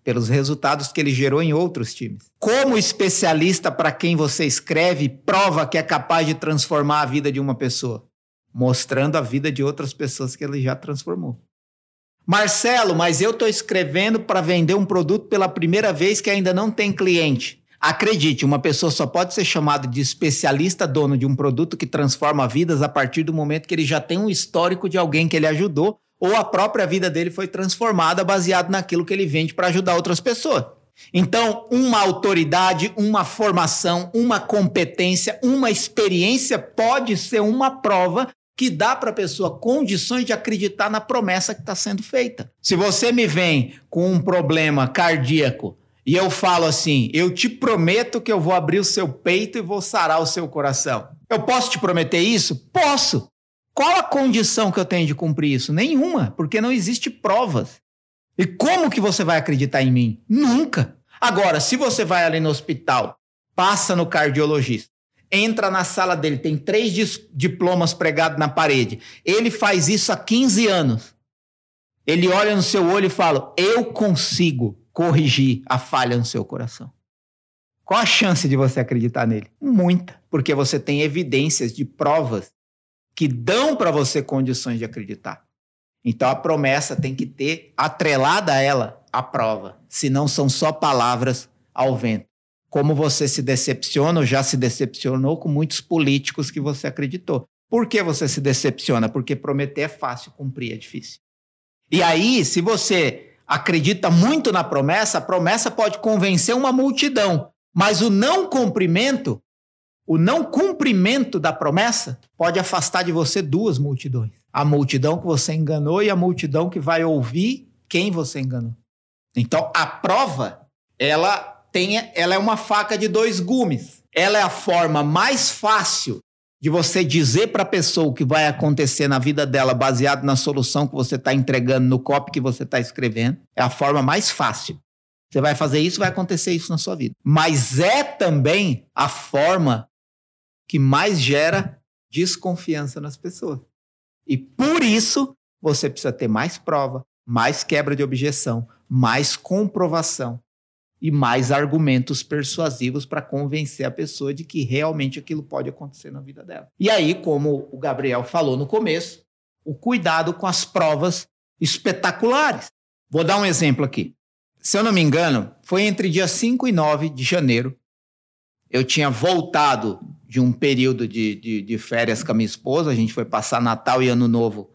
S2: Pelos resultados que ele gerou em outros times. Como especialista para quem você escreve prova que é capaz de transformar a vida de uma pessoa? Mostrando a vida de outras pessoas que ele já transformou. Marcelo, mas eu estou escrevendo para vender um produto pela primeira vez que ainda não tem cliente. Acredite, uma pessoa só pode ser chamada de especialista dono de um produto que transforma vidas a partir do momento que ele já tem um histórico de alguém que ele ajudou ou a própria vida dele foi transformada baseado naquilo que ele vende para ajudar outras pessoas. Então, uma autoridade, uma formação, uma competência, uma experiência pode ser uma prova que dá para a pessoa condições de acreditar na promessa que está sendo feita. Se você me vem com um problema cardíaco e eu falo assim: eu te prometo que eu vou abrir o seu peito e vou sarar o seu coração. Eu posso te prometer isso? Posso. Qual a condição que eu tenho de cumprir isso? Nenhuma, porque não existe provas. E como que você vai acreditar em mim? Nunca. Agora, se você vai ali no hospital, passa no cardiologista, entra na sala dele, tem três diplomas pregados na parede. Ele faz isso há 15 anos. Ele olha no seu olho e fala: Eu consigo corrigir a falha no seu coração. Qual a chance de você acreditar nele? Muita, porque você tem evidências de provas que dão para você condições de acreditar. Então a promessa tem que ter atrelada a ela a prova, senão são só palavras ao vento. Como você se decepciona ou já se decepcionou com muitos políticos que você acreditou. Por que você se decepciona? Porque prometer é fácil, cumprir é difícil. E aí, se você acredita muito na promessa, a promessa pode convencer uma multidão, mas o não cumprimento, o não cumprimento da promessa pode afastar de você duas multidões. A multidão que você enganou e a multidão que vai ouvir quem você enganou. Então, a prova, ela tem, ela é uma faca de dois gumes. Ela é a forma mais fácil de você dizer para a pessoa o que vai acontecer na vida dela baseado na solução que você está entregando no copy que você está escrevendo. É a forma mais fácil. Você vai fazer isso, vai acontecer isso na sua vida. Mas é também a forma que mais gera desconfiança nas pessoas. E por isso você precisa ter mais prova, mais quebra de objeção, mais comprovação e mais argumentos persuasivos para convencer a pessoa de que realmente aquilo pode acontecer na vida dela. E aí, como o Gabriel falou no começo, o cuidado com as provas espetaculares. Vou dar um exemplo aqui. Se eu não me engano, foi entre dia 5 e 9 de janeiro. Eu tinha voltado de um período de, de, de férias com a minha esposa. A gente foi passar Natal e Ano Novo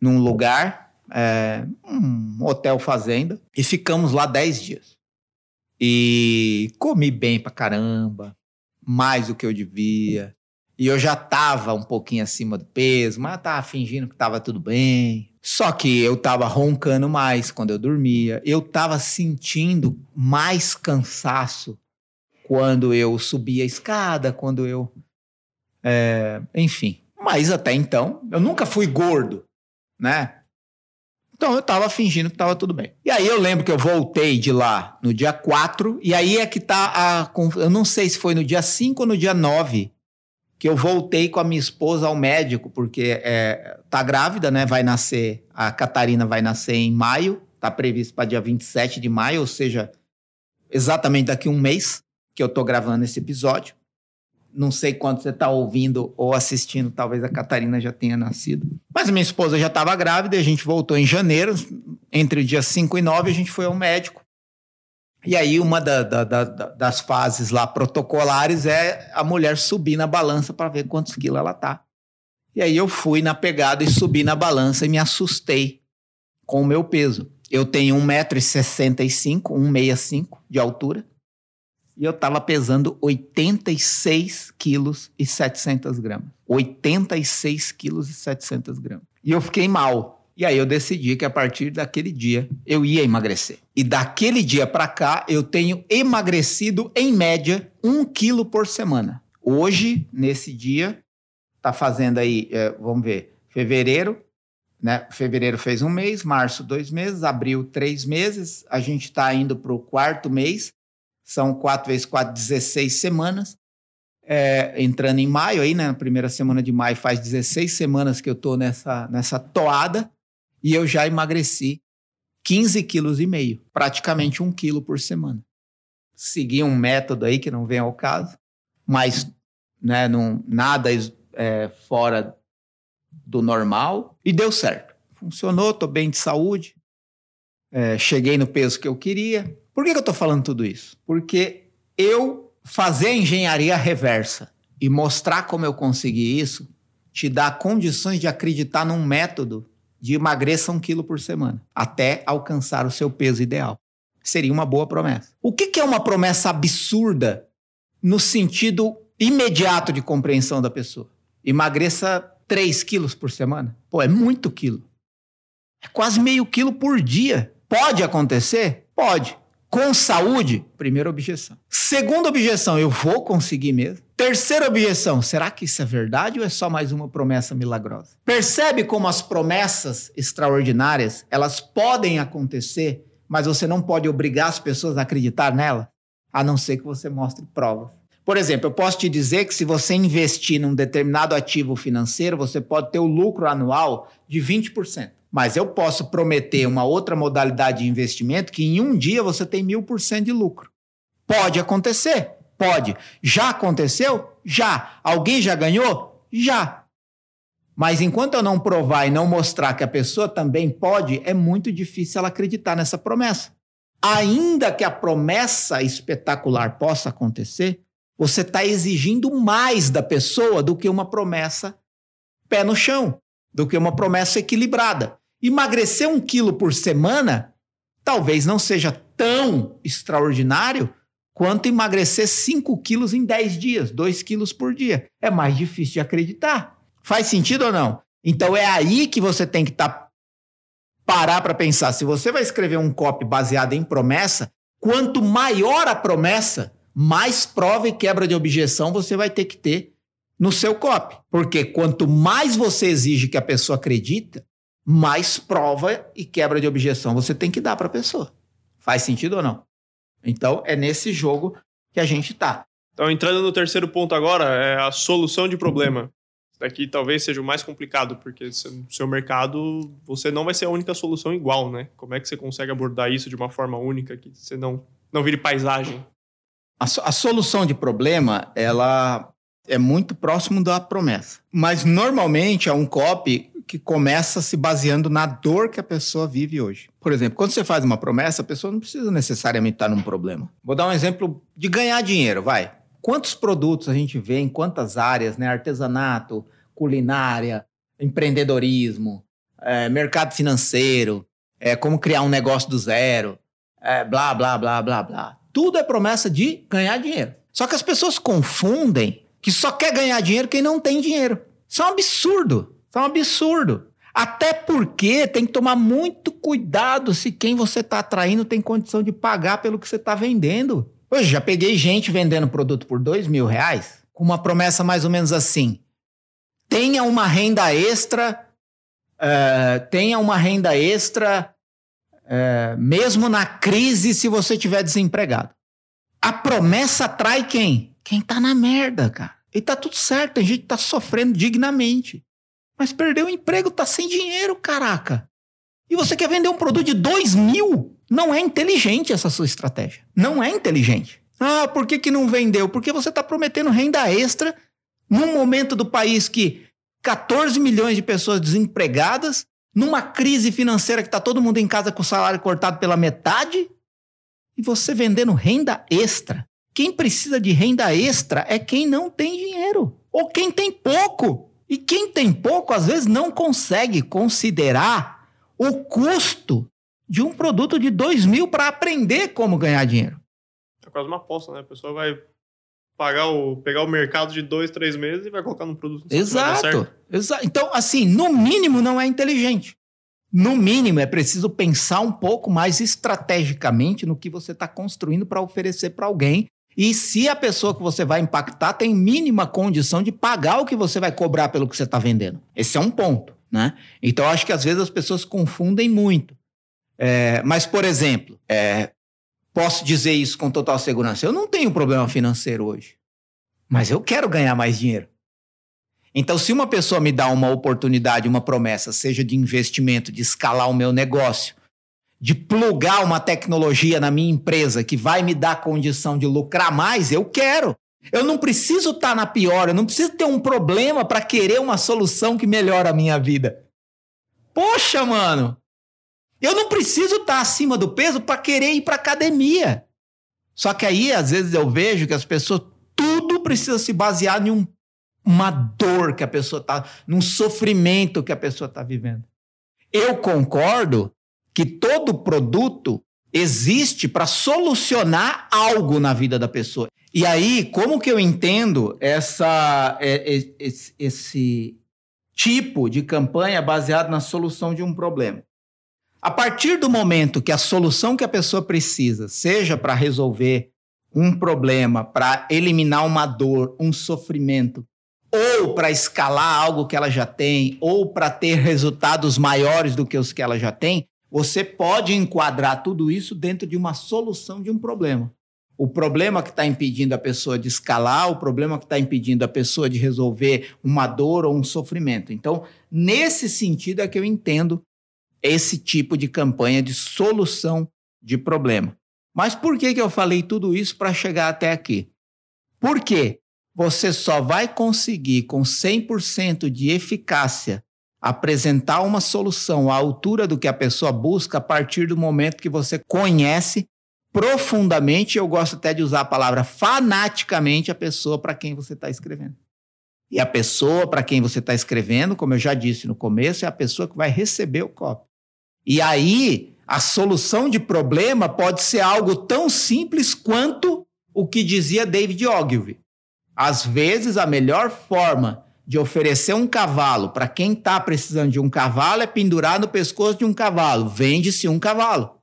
S2: num lugar, é, um hotel fazenda, e ficamos lá 10 dias. E comi bem pra caramba, mais do que eu devia. E eu já tava um pouquinho acima do peso, mas tava fingindo que tava tudo bem. Só que eu tava roncando mais quando eu dormia. Eu tava sentindo mais cansaço quando eu subia a escada, quando eu. É, enfim. Mas até então, eu nunca fui gordo, né? Então eu estava fingindo que estava tudo bem. E aí eu lembro que eu voltei de lá no dia 4, e aí é que tá a. Eu não sei se foi no dia 5 ou no dia 9 que eu voltei com a minha esposa ao médico, porque é, tá grávida, né? Vai nascer, a Catarina vai nascer em maio, tá previsto para dia 27 de maio, ou seja, exatamente daqui a um mês que eu tô gravando esse episódio. Não sei quando você está ouvindo ou assistindo, talvez a Catarina já tenha nascido. Mas minha esposa já estava grávida e a gente voltou em janeiro. Entre o dia 5 e 9, a gente foi ao médico. E aí, uma da, da, da, das fases lá protocolares é a mulher subir na balança para ver quantos quilos ela tá. E aí eu fui na pegada e subi na balança e me assustei com o meu peso. Eu tenho 1,65m, 1,65m de altura e eu estava pesando 86 quilos e 700 gramas. 86 quilos e 700 gramas. E eu fiquei mal. E aí eu decidi que a partir daquele dia eu ia emagrecer. E daquele dia para cá eu tenho emagrecido em média um quilo por semana. Hoje, nesse dia, tá fazendo aí, é, vamos ver, fevereiro, né? Fevereiro fez um mês, março dois meses, abril três meses. A gente está indo para o quarto mês são 4 vezes 4, 16 semanas. É, entrando em maio, aí, né, na primeira semana de maio, faz 16 semanas que eu estou nessa, nessa toada e eu já emagreci 15 quilos e meio, praticamente um quilo por semana. Segui um método aí que não vem ao caso, mas né, não, nada é, fora do normal e deu certo. Funcionou, estou bem de saúde, é, cheguei no peso que eu queria, por que, que eu estou falando tudo isso? Porque eu fazer a engenharia reversa e mostrar como eu consegui isso te dá condições de acreditar num método de emagreça um quilo por semana até alcançar o seu peso ideal. Seria uma boa promessa. O que, que é uma promessa absurda no sentido imediato de compreensão da pessoa? Emagreça 3 quilos por semana? Pô, é muito quilo. É quase meio quilo por dia. Pode acontecer? Pode com saúde? Primeira objeção. Segunda objeção, eu vou conseguir mesmo? Terceira objeção, será que isso é verdade ou é só mais uma promessa milagrosa? Percebe como as promessas extraordinárias, elas podem acontecer, mas você não pode obrigar as pessoas a acreditar nela, a não ser que você mostre provas. Por exemplo, eu posso te dizer que se você investir num determinado ativo financeiro, você pode ter o lucro anual de 20%. Mas eu posso prometer uma outra modalidade de investimento que em um dia você tem mil por cento de lucro. Pode acontecer? Pode. Já aconteceu? Já. Alguém já ganhou? Já. Mas enquanto eu não provar e não mostrar que a pessoa também pode, é muito difícil ela acreditar nessa promessa. Ainda que a promessa espetacular possa acontecer, você está exigindo mais da pessoa do que uma promessa pé no chão, do que uma promessa equilibrada. Emagrecer um quilo por semana talvez não seja tão extraordinário quanto emagrecer 5 quilos em 10 dias, 2 quilos por dia. É mais difícil de acreditar. Faz sentido ou não? Então é aí que você tem que tá, parar para pensar. Se você vai escrever um copy baseado em promessa, quanto maior a promessa, mais prova e quebra de objeção você vai ter que ter no seu copy. Porque quanto mais você exige que a pessoa acredita, mais prova e quebra de objeção você tem que dar para a pessoa. Faz sentido ou não? Então é nesse jogo que a gente está.
S1: Então, entrando no terceiro ponto agora, é a solução de problema. Isso daqui talvez seja o mais complicado, porque no seu mercado você não vai ser a única solução igual, né? Como é que você consegue abordar isso de uma forma única que você não, não vire paisagem?
S2: A, a solução de problema, ela é muito próximo da promessa. Mas normalmente é um copy que começa se baseando na dor que a pessoa vive hoje. Por exemplo, quando você faz uma promessa, a pessoa não precisa necessariamente estar num problema. Vou dar um exemplo de ganhar dinheiro, vai. Quantos produtos a gente vê em quantas áreas, né? Artesanato, culinária, empreendedorismo, é, mercado financeiro, é, como criar um negócio do zero, é, blá, blá, blá, blá, blá. Tudo é promessa de ganhar dinheiro. Só que as pessoas confundem que só quer ganhar dinheiro quem não tem dinheiro. Isso é um absurdo. Isso é um absurdo. Até porque tem que tomar muito cuidado se quem você está atraindo tem condição de pagar pelo que você está vendendo. Hoje já peguei gente vendendo produto por dois mil reais com uma promessa mais ou menos assim: tenha uma renda extra, uh, tenha uma renda extra, uh, mesmo na crise, se você tiver desempregado. A promessa atrai quem? Quem tá na merda, cara. E tá tudo certo, a gente tá sofrendo dignamente. Mas perdeu o emprego, tá sem dinheiro, caraca. E você quer vender um produto de dois mil? Não é inteligente essa sua estratégia. Não é inteligente. Ah, por que, que não vendeu? Porque você está prometendo renda extra num momento do país que 14 milhões de pessoas desempregadas, numa crise financeira que está todo mundo em casa com o salário cortado pela metade, e você vendendo renda extra. Quem precisa de renda extra é quem não tem dinheiro, ou quem tem pouco. E quem tem pouco, às vezes, não consegue considerar o custo de um produto de 2 mil para aprender como ganhar dinheiro.
S1: É quase uma aposta, né? A pessoa vai pagar o, pegar o mercado de dois, três meses e vai colocar num produto.
S2: Exato, exato. Então, assim, no mínimo não é inteligente. No mínimo é preciso pensar um pouco mais estrategicamente no que você está construindo para oferecer para alguém e se a pessoa que você vai impactar tem mínima condição de pagar o que você vai cobrar pelo que você está vendendo. Esse é um ponto, né? Então, acho que às vezes as pessoas confundem muito. É, mas, por exemplo, é, posso dizer isso com total segurança. Eu não tenho problema financeiro hoje, mas eu quero ganhar mais dinheiro. Então, se uma pessoa me dá uma oportunidade, uma promessa, seja de investimento, de escalar o meu negócio, de plugar uma tecnologia na minha empresa que vai me dar condição de lucrar mais, eu quero. Eu não preciso estar tá na pior, eu não preciso ter um problema para querer uma solução que melhora a minha vida. Poxa, mano, eu não preciso estar tá acima do peso para querer ir para academia. Só que aí, às vezes, eu vejo que as pessoas, tudo precisa se basear em um, uma dor que a pessoa está, num sofrimento que a pessoa está vivendo. Eu concordo que todo produto existe para solucionar algo na vida da pessoa. E aí, como que eu entendo essa, é, é, esse, esse tipo de campanha baseado na solução de um problema? A partir do momento que a solução que a pessoa precisa seja para resolver um problema, para eliminar uma dor, um sofrimento, ou para escalar algo que ela já tem, ou para ter resultados maiores do que os que ela já tem, você pode enquadrar tudo isso dentro de uma solução de um problema. O problema que está impedindo a pessoa de escalar, o problema que está impedindo a pessoa de resolver uma dor ou um sofrimento. Então, nesse sentido é que eu entendo esse tipo de campanha de solução de problema. Mas por que, que eu falei tudo isso para chegar até aqui? Porque você só vai conseguir, com 100% de eficácia, apresentar uma solução à altura do que a pessoa busca a partir do momento que você conhece profundamente, eu gosto até de usar a palavra fanaticamente, a pessoa para quem você está escrevendo. E a pessoa para quem você está escrevendo, como eu já disse no começo, é a pessoa que vai receber o copo. E aí, a solução de problema pode ser algo tão simples quanto o que dizia David Ogilvy. Às vezes, a melhor forma de oferecer um cavalo para quem está precisando de um cavalo é pendurar no pescoço de um cavalo. Vende-se um cavalo.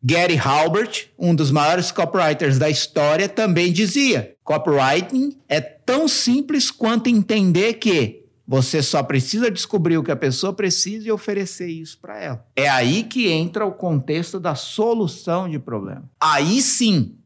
S2: Gary Halbert, um dos maiores copywriters da história, também dizia: copywriting é tão simples quanto entender que você só precisa descobrir o que a pessoa precisa e oferecer isso para ela. É aí que entra o contexto da solução de problema. Aí sim,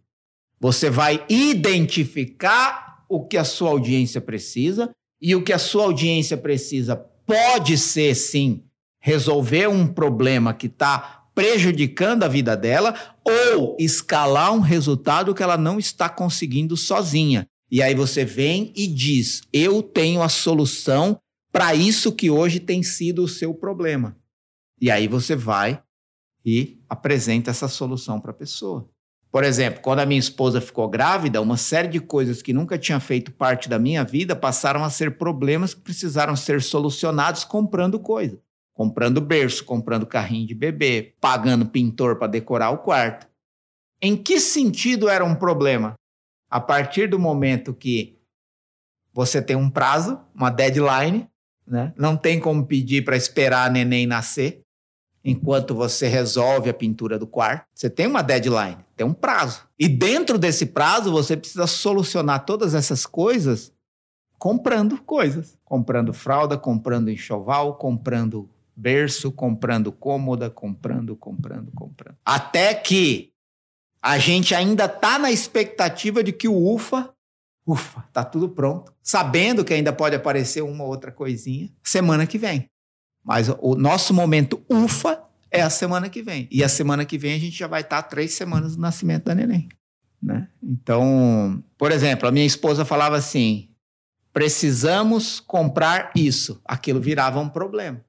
S2: você vai identificar o que a sua audiência precisa e o que a sua audiência precisa pode ser sim resolver um problema que está prejudicando a vida dela ou escalar um resultado que ela não está conseguindo sozinha. E aí você vem e diz: Eu tenho a solução para isso que hoje tem sido o seu problema. E aí você vai e apresenta essa solução para a pessoa. Por exemplo, quando a minha esposa ficou grávida, uma série de coisas que nunca tinha feito parte da minha vida passaram a ser problemas que precisaram ser solucionados comprando coisas comprando berço, comprando carrinho de bebê, pagando pintor para decorar o quarto. Em que sentido era um problema? A partir do momento que você tem um prazo, uma deadline, né? não tem como pedir para esperar a neném nascer, enquanto você resolve a pintura do quarto. Você tem uma deadline, tem um prazo. E dentro desse prazo, você precisa solucionar todas essas coisas comprando coisas. Comprando fralda, comprando enxoval, comprando berço, comprando cômoda, comprando, comprando, comprando. Até que a gente ainda tá na expectativa de que o UFA, ufa, tá tudo pronto, sabendo que ainda pode aparecer uma outra coisinha semana que vem. Mas o nosso momento UFA é a semana que vem. E a semana que vem a gente já vai estar três semanas do nascimento da neném. Né? Então, por exemplo, a minha esposa falava assim: precisamos comprar isso. Aquilo virava um problema.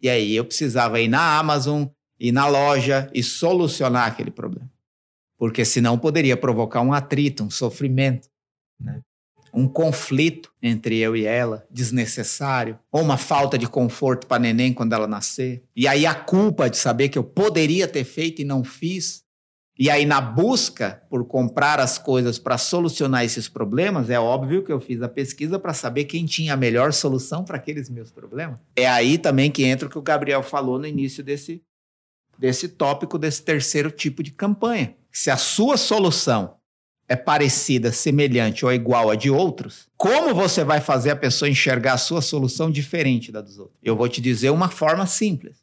S2: E aí eu precisava ir na Amazon, ir na loja e solucionar aquele problema. Porque senão poderia provocar um atrito, um sofrimento, né? Um conflito entre eu e ela, desnecessário, ou uma falta de conforto para neném quando ela nascer. E aí a culpa de saber que eu poderia ter feito e não fiz, e aí, na busca por comprar as coisas para solucionar esses problemas, é óbvio que eu fiz a pesquisa para saber quem tinha a melhor solução para aqueles meus problemas. É aí também que entra o que o Gabriel falou no início desse, desse tópico, desse terceiro tipo de campanha. Se a sua solução é parecida, semelhante ou igual a de outros, como você vai fazer a pessoa enxergar a sua solução diferente da dos outros? Eu vou te dizer uma forma simples,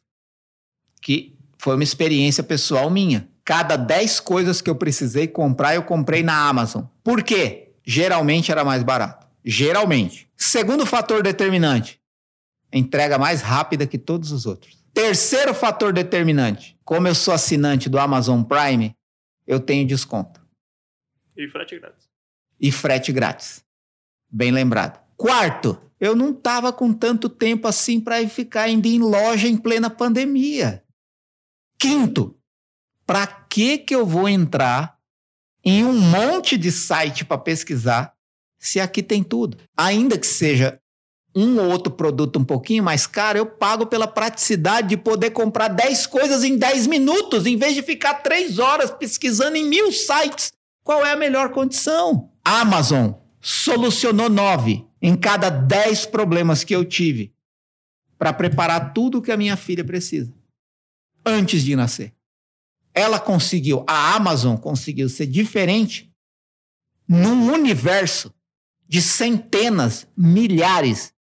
S2: que foi uma experiência pessoal minha cada 10 coisas que eu precisei comprar, eu comprei na Amazon. Por quê? Geralmente era mais barato. Geralmente. Segundo fator determinante, entrega mais rápida que todos os outros. Terceiro fator determinante, como eu sou assinante do Amazon Prime, eu tenho desconto.
S1: E frete grátis.
S2: E frete grátis. Bem lembrado. Quarto, eu não estava com tanto tempo assim para ficar indo em loja em plena pandemia. Quinto, para que que eu vou entrar em um monte de site para pesquisar se aqui tem tudo? Ainda que seja um ou outro produto um pouquinho mais caro, eu pago pela praticidade de poder comprar 10 coisas em 10 minutos, em vez de ficar 3 horas pesquisando em mil sites. Qual é a melhor condição? Amazon solucionou 9 em cada 10 problemas que eu tive para preparar tudo que a minha filha precisa antes de nascer ela conseguiu, a Amazon conseguiu ser diferente num universo de centenas, milhares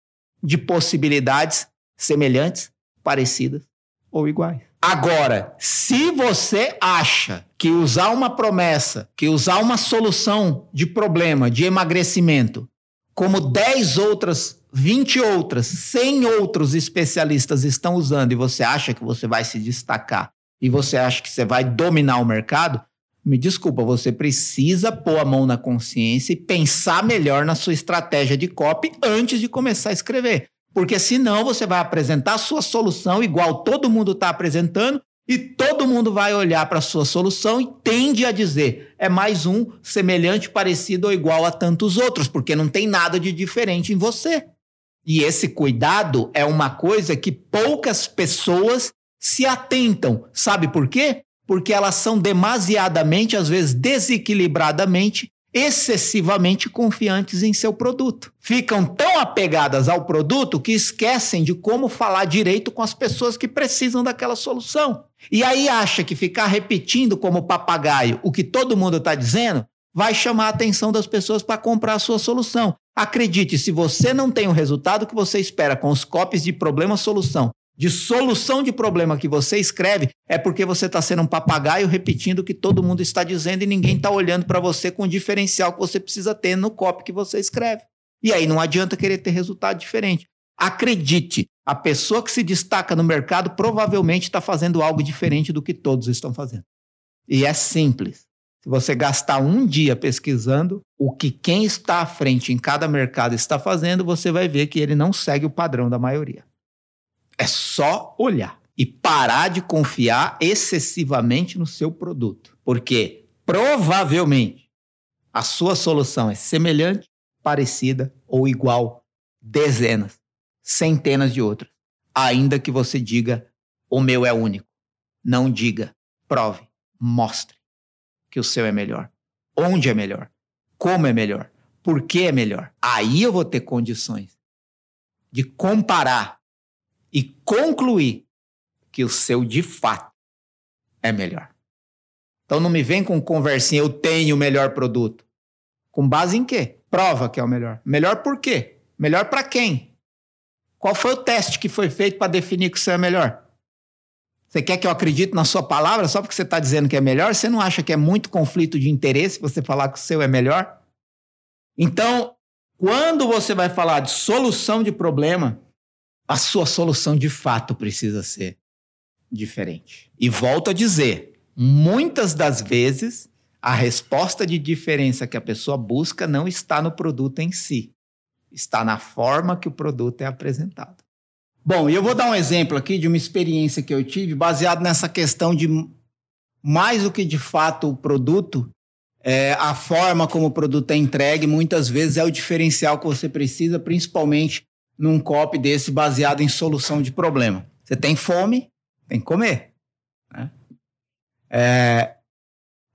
S2: de possibilidades semelhantes, parecidas ou iguais. Agora, se você acha que usar uma promessa, que usar uma solução de problema, de emagrecimento, como 10 outras, 20 outras, 100 outros especialistas estão usando e você acha que você vai se destacar e você acha que você vai dominar o mercado, Me desculpa, você precisa pôr a mão na consciência e pensar melhor na sua estratégia de copy antes de começar a escrever. Porque senão você vai apresentar a sua solução igual todo mundo está apresentando e todo mundo vai olhar para a sua solução e tende a dizer: é mais um semelhante, parecido ou igual a tantos outros, porque não tem nada de diferente em você. E esse cuidado é uma coisa que poucas pessoas se atentam. Sabe por quê? Porque elas são demasiadamente, às vezes desequilibradamente, excessivamente confiantes em seu produto. Ficam tão apegadas ao produto que esquecem de como falar direito com as pessoas que precisam daquela solução. E aí acha que ficar repetindo como papagaio o que todo mundo está dizendo vai chamar a atenção das pessoas para comprar a sua solução. Acredite, se você não tem o resultado que você espera com os copies de problema-solução de solução de problema que você escreve, é porque você está sendo um papagaio repetindo o que todo mundo está dizendo e ninguém está olhando para você com o diferencial que você precisa ter no copy que você escreve. E aí não adianta querer ter resultado diferente. Acredite, a pessoa que se destaca no mercado provavelmente está fazendo algo diferente do que todos estão fazendo. E é simples. Se você gastar um dia pesquisando o que quem está à frente em cada mercado está fazendo, você vai ver que ele não segue o padrão da maioria. É só olhar e parar de confiar excessivamente no seu produto. Porque provavelmente a sua solução é semelhante, parecida ou igual dezenas, centenas de outras. Ainda que você diga o meu é único. Não diga, prove, mostre que o seu é melhor. Onde é melhor? Como é melhor? Por que é melhor? Aí eu vou ter condições de comparar e concluir que o seu de fato é melhor. Então não me vem com conversinha, eu tenho o melhor produto. Com base em quê? Prova que é o melhor. Melhor por quê? Melhor para quem? Qual foi o teste que foi feito para definir que o seu é melhor? Você quer que eu acredite na sua palavra só porque você está dizendo que é melhor? Você não acha que é muito conflito de interesse você falar que o seu é melhor? Então, quando você vai falar de solução de problema, a sua solução de fato precisa ser diferente. E volto a dizer, muitas das vezes a resposta de diferença que a pessoa busca não está no produto em si, está na forma que o produto é apresentado. Bom, eu vou dar um exemplo aqui de uma experiência que eu tive baseado nessa questão de mais do que de fato o produto, é, a forma como o produto é entregue muitas vezes é o diferencial que você precisa, principalmente num copy desse baseado em solução de problema. Você tem fome, tem que comer. Né? É,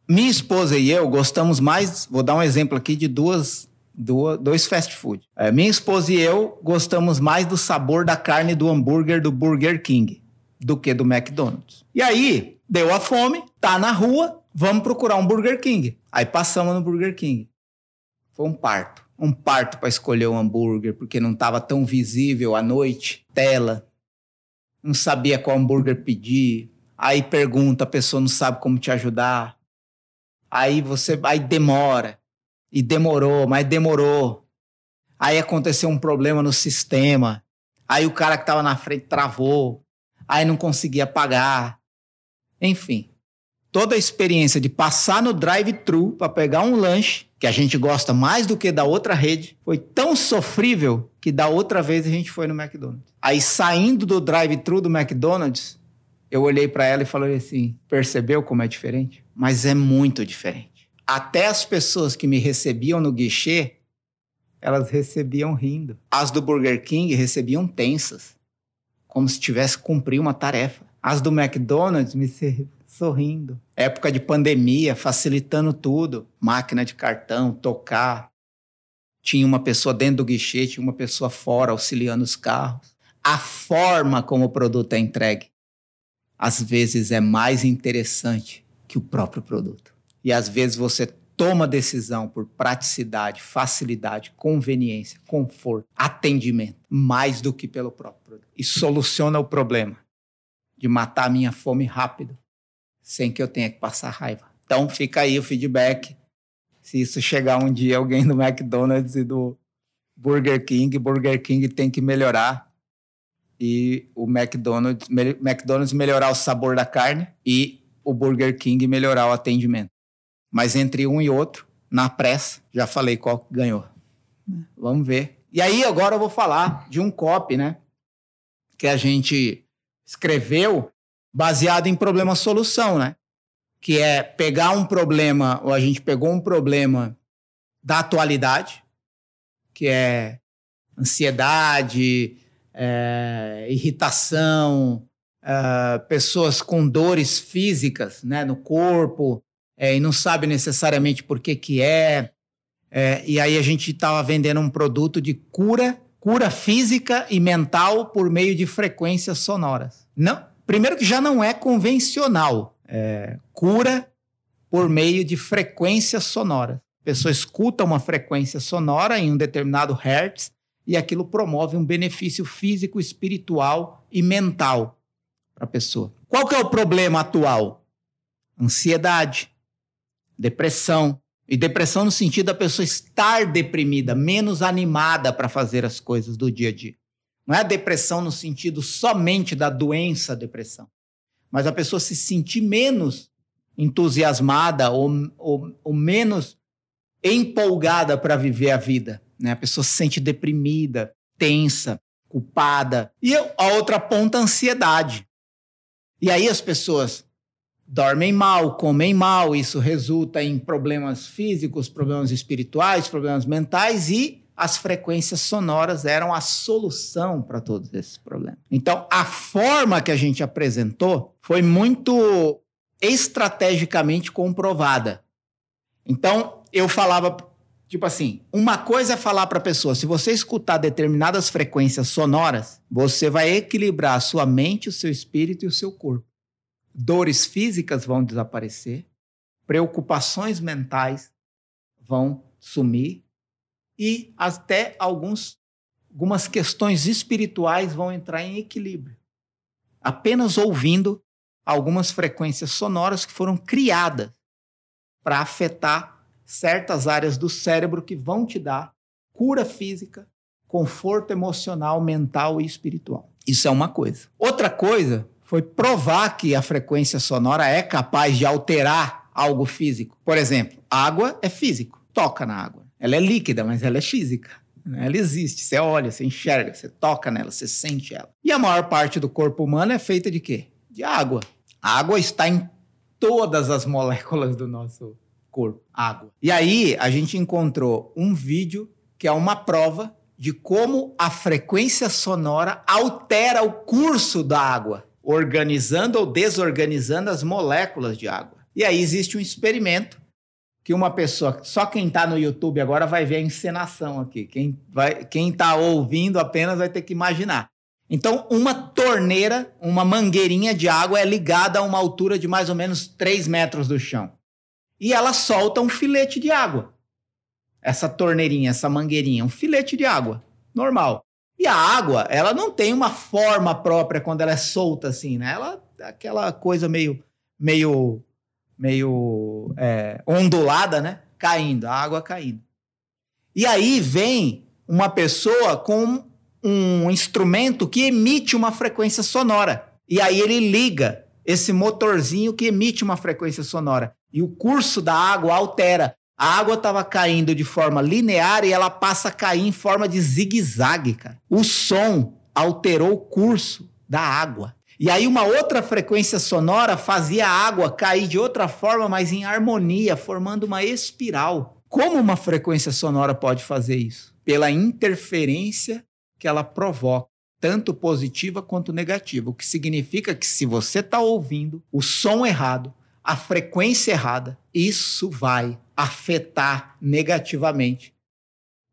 S2: minha esposa e eu gostamos mais, vou dar um exemplo aqui de duas, duas dois fast food. É, minha esposa e eu gostamos mais do sabor da carne do hambúrguer do Burger King do que do McDonald's. E aí, deu a fome, tá na rua, vamos procurar um Burger King. Aí passamos no Burger King. Foi um parto um parto para escolher o hambúrguer, porque não estava tão visível à noite, tela. Não sabia qual hambúrguer pedir. Aí pergunta, a pessoa não sabe como te ajudar. Aí você, aí demora. E demorou, mas demorou. Aí aconteceu um problema no sistema. Aí o cara que estava na frente travou. Aí não conseguia pagar. Enfim, toda a experiência de passar no drive-thru para pegar um lanche que a gente gosta mais do que da outra rede, foi tão sofrível que da outra vez a gente foi no McDonald's. Aí saindo do drive-thru do McDonald's, eu olhei para ela e falei assim: percebeu como é diferente? Mas é muito diferente. Até as pessoas que me recebiam no guichê, elas recebiam rindo. As do Burger King recebiam tensas, como se tivesse cumprido uma tarefa. As do McDonald's me sorrindo. Época de pandemia, facilitando tudo. Máquina de cartão, tocar. Tinha uma pessoa dentro do guichê, tinha uma pessoa fora auxiliando os carros. A forma como o produto é entregue, às vezes é mais interessante que o próprio produto. E às vezes você toma decisão por praticidade, facilidade, conveniência, conforto, atendimento, mais do que pelo próprio produto. E soluciona o problema de matar a minha fome rápido sem que eu tenha que passar raiva. Então fica aí o feedback. Se isso chegar um dia alguém do McDonald's e do Burger King, Burger King tem que melhorar e o McDonald's, McDonald's melhorar o sabor da carne e o Burger King melhorar o atendimento. Mas entre um e outro, na pressa, já falei qual ganhou. Vamos ver. E aí agora eu vou falar de um copy, né? Que a gente escreveu baseado em problema-solução, né? Que é pegar um problema, ou a gente pegou um problema da atualidade, que é ansiedade, é, irritação, é, pessoas com dores físicas né, no corpo é, e não sabe necessariamente por que, que é. é e aí a gente estava vendendo um produto de cura, cura física e mental por meio de frequências sonoras. Não, primeiro que já não é convencional. É, cura por meio de frequências sonoras. A pessoa escuta uma frequência sonora em um determinado hertz e aquilo promove um benefício físico, espiritual e mental para a pessoa. Qual que é o problema atual? Ansiedade, depressão. E depressão no sentido da pessoa estar deprimida, menos animada para fazer as coisas do dia a dia. Não é a depressão no sentido somente da doença depressão, mas a pessoa se sentir menos entusiasmada ou, ou, ou menos empolgada para viver a vida. Né? A pessoa se sente deprimida, tensa, culpada. E a outra ponta, a ansiedade. E aí as pessoas dormem mal, comem mal, isso resulta em problemas físicos, problemas espirituais, problemas mentais e as frequências sonoras eram a solução para todos esses problemas. Então, a forma que a gente apresentou foi muito estrategicamente comprovada. Então, eu falava, tipo assim, uma coisa é falar para a pessoa, se você escutar determinadas frequências sonoras, você vai equilibrar a sua mente, o seu espírito e o seu corpo. Dores físicas vão desaparecer, preocupações mentais vão sumir e até alguns, algumas questões espirituais vão entrar em equilíbrio. Apenas ouvindo algumas frequências sonoras que foram criadas para afetar certas áreas do cérebro que vão te dar cura física, conforto emocional, mental e espiritual. Isso é uma coisa. Outra coisa foi provar que a frequência sonora é capaz de alterar algo físico. Por exemplo, água é físico, toca na água. Ela é líquida, mas ela é física. Né? Ela existe, você olha, você enxerga, você toca nela, você sente ela. E a maior parte do corpo humano é feita de quê? De água. A água está em todas as moléculas do nosso corpo. Água. E aí a gente encontrou um vídeo que é uma prova de como a frequência sonora altera o curso da água, organizando ou desorganizando as moléculas de água. E aí existe um experimento que uma pessoa, só quem está no YouTube agora vai ver a encenação aqui. Quem vai, quem está ouvindo apenas vai ter que imaginar. Então, uma torneira, uma mangueirinha de água é ligada a uma altura de mais ou menos 3 metros do chão. E ela solta um filete de água. Essa torneirinha, essa mangueirinha, um filete de água, normal. E a água, ela não tem uma forma própria quando ela é solta assim, né? Ela é aquela coisa meio meio meio é, ondulada, né? Caindo, a água caindo. E aí vem uma pessoa com um instrumento que emite uma frequência sonora. E aí ele liga esse motorzinho que emite uma frequência sonora. E o curso da água altera. A água estava caindo de forma linear e ela passa a cair em forma de zigue-zague, cara. O som alterou o curso da água. E aí uma outra frequência sonora fazia a água cair de outra forma, mas em harmonia, formando uma espiral. Como uma frequência sonora pode fazer isso? Pela interferência que ela provoca, tanto positiva quanto negativa. O que significa que se você está ouvindo o som errado, a frequência errada, isso vai afetar negativamente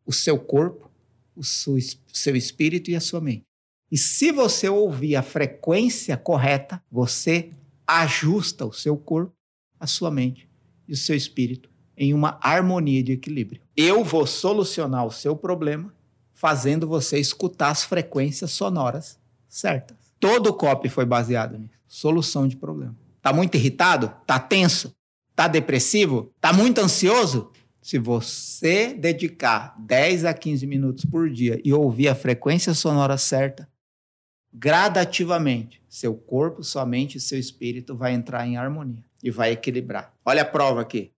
S2: o seu corpo, o seu espírito e a sua mente. E se você ouvir a frequência correta, você ajusta o seu corpo, a sua mente e o seu espírito em uma harmonia de equilíbrio. Eu vou solucionar o seu problema fazendo você escutar as frequências sonoras certas. Todo o copy foi baseado nisso. Solução de problema. Tá muito irritado? Tá tenso? Tá depressivo? Tá muito ansioso? Se você dedicar 10 a 15 minutos por dia e ouvir a frequência sonora certa, gradativamente, seu corpo, sua mente e seu espírito vai entrar em harmonia e vai equilibrar. Olha a prova aqui.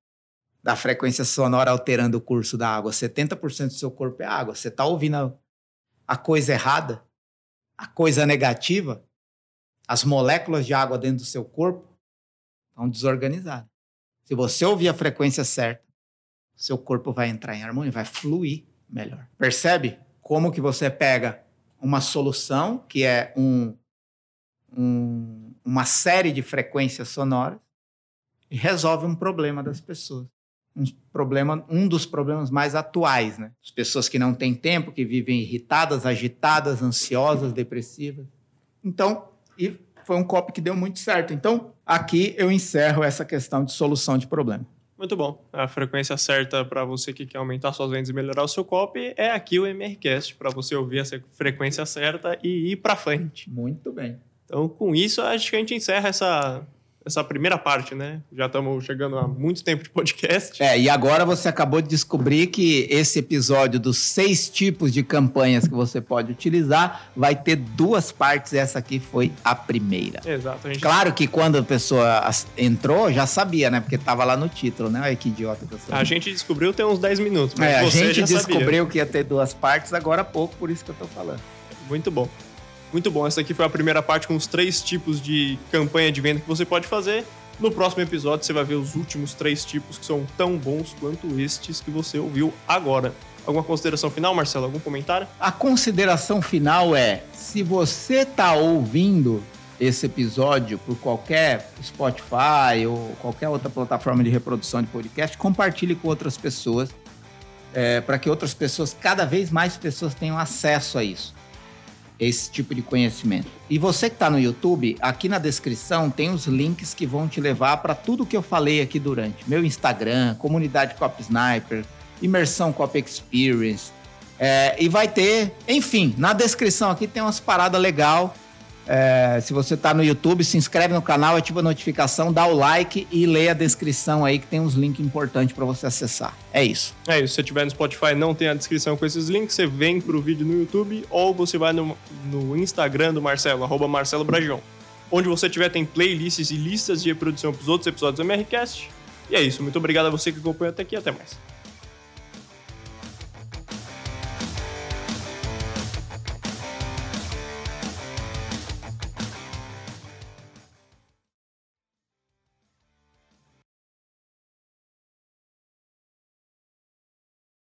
S2: da frequência sonora alterando o curso da água. 70% do seu corpo é água. Você está ouvindo a, coisa errada, a coisa negativa, as moléculas de água dentro do seu corpo estão desorganizadas. Se você ouvir a frequência certa, seu corpo vai entrar em harmonia, vai fluir melhor. Percebe como que você pega uma solução que é um, um, uma série de frequências sonoras e resolve um problema das pessoas. Um, problema, um dos problemas mais atuais, né? As pessoas que não têm tempo, que vivem irritadas, agitadas, ansiosas, depressivas. Então, e foi um copo que deu muito certo. Então, aqui eu encerro essa questão de solução de problema.
S1: Muito bom. A frequência certa para você que quer aumentar suas vendas e melhorar o seu copy é aqui o MRCast, para você ouvir essa frequência certa e ir para frente.
S2: Muito bem.
S1: Então, com isso, acho que a gente encerra essa essa primeira parte, né? Já estamos chegando a muito tempo de podcast.
S2: É, e agora você acabou de descobrir que esse episódio dos seis tipos de campanhas que você pode utilizar vai ter duas partes. Essa aqui foi a primeira.
S1: Exato. A gente...
S2: Claro que quando a pessoa entrou, já sabia, né? Porque estava lá no título, né? Olha que idiota que eu sou.
S1: A gente descobriu tem uns 10 minutos.
S2: é, a gente descobriu sabia. que ia ter duas partes agora há pouco, por isso que eu tô falando.
S1: Muito bom. Muito bom, essa aqui foi a primeira parte com os três tipos de campanha de venda que você pode fazer. No próximo episódio você vai ver os últimos três tipos que são tão bons quanto estes que você ouviu agora. Alguma consideração final, Marcelo? Algum comentário?
S2: A consideração final é: se você está ouvindo esse episódio por qualquer Spotify ou qualquer outra plataforma de reprodução de podcast, compartilhe com outras pessoas, é, para que outras pessoas, cada vez mais pessoas tenham acesso a isso esse tipo de conhecimento. E você que está no YouTube, aqui na descrição tem os links que vão te levar para tudo que eu falei aqui durante. Meu Instagram, comunidade Cop Sniper, imersão Cop Experience. É, e vai ter, enfim, na descrição aqui tem umas paradas legal é, se você está no YouTube, se inscreve no canal, ativa a notificação, dá o like e lê a descrição aí que tem uns links importantes para você acessar. É isso.
S1: É isso. Se você tiver no Spotify não tem a descrição com esses links, você vem pro vídeo no YouTube ou você vai no, no Instagram do Marcelo, arroba Marcelo Bragion. Onde você tiver tem playlists e listas de reprodução para os outros episódios do MRCast. E é isso. Muito obrigado a você que acompanhou até aqui. Até mais.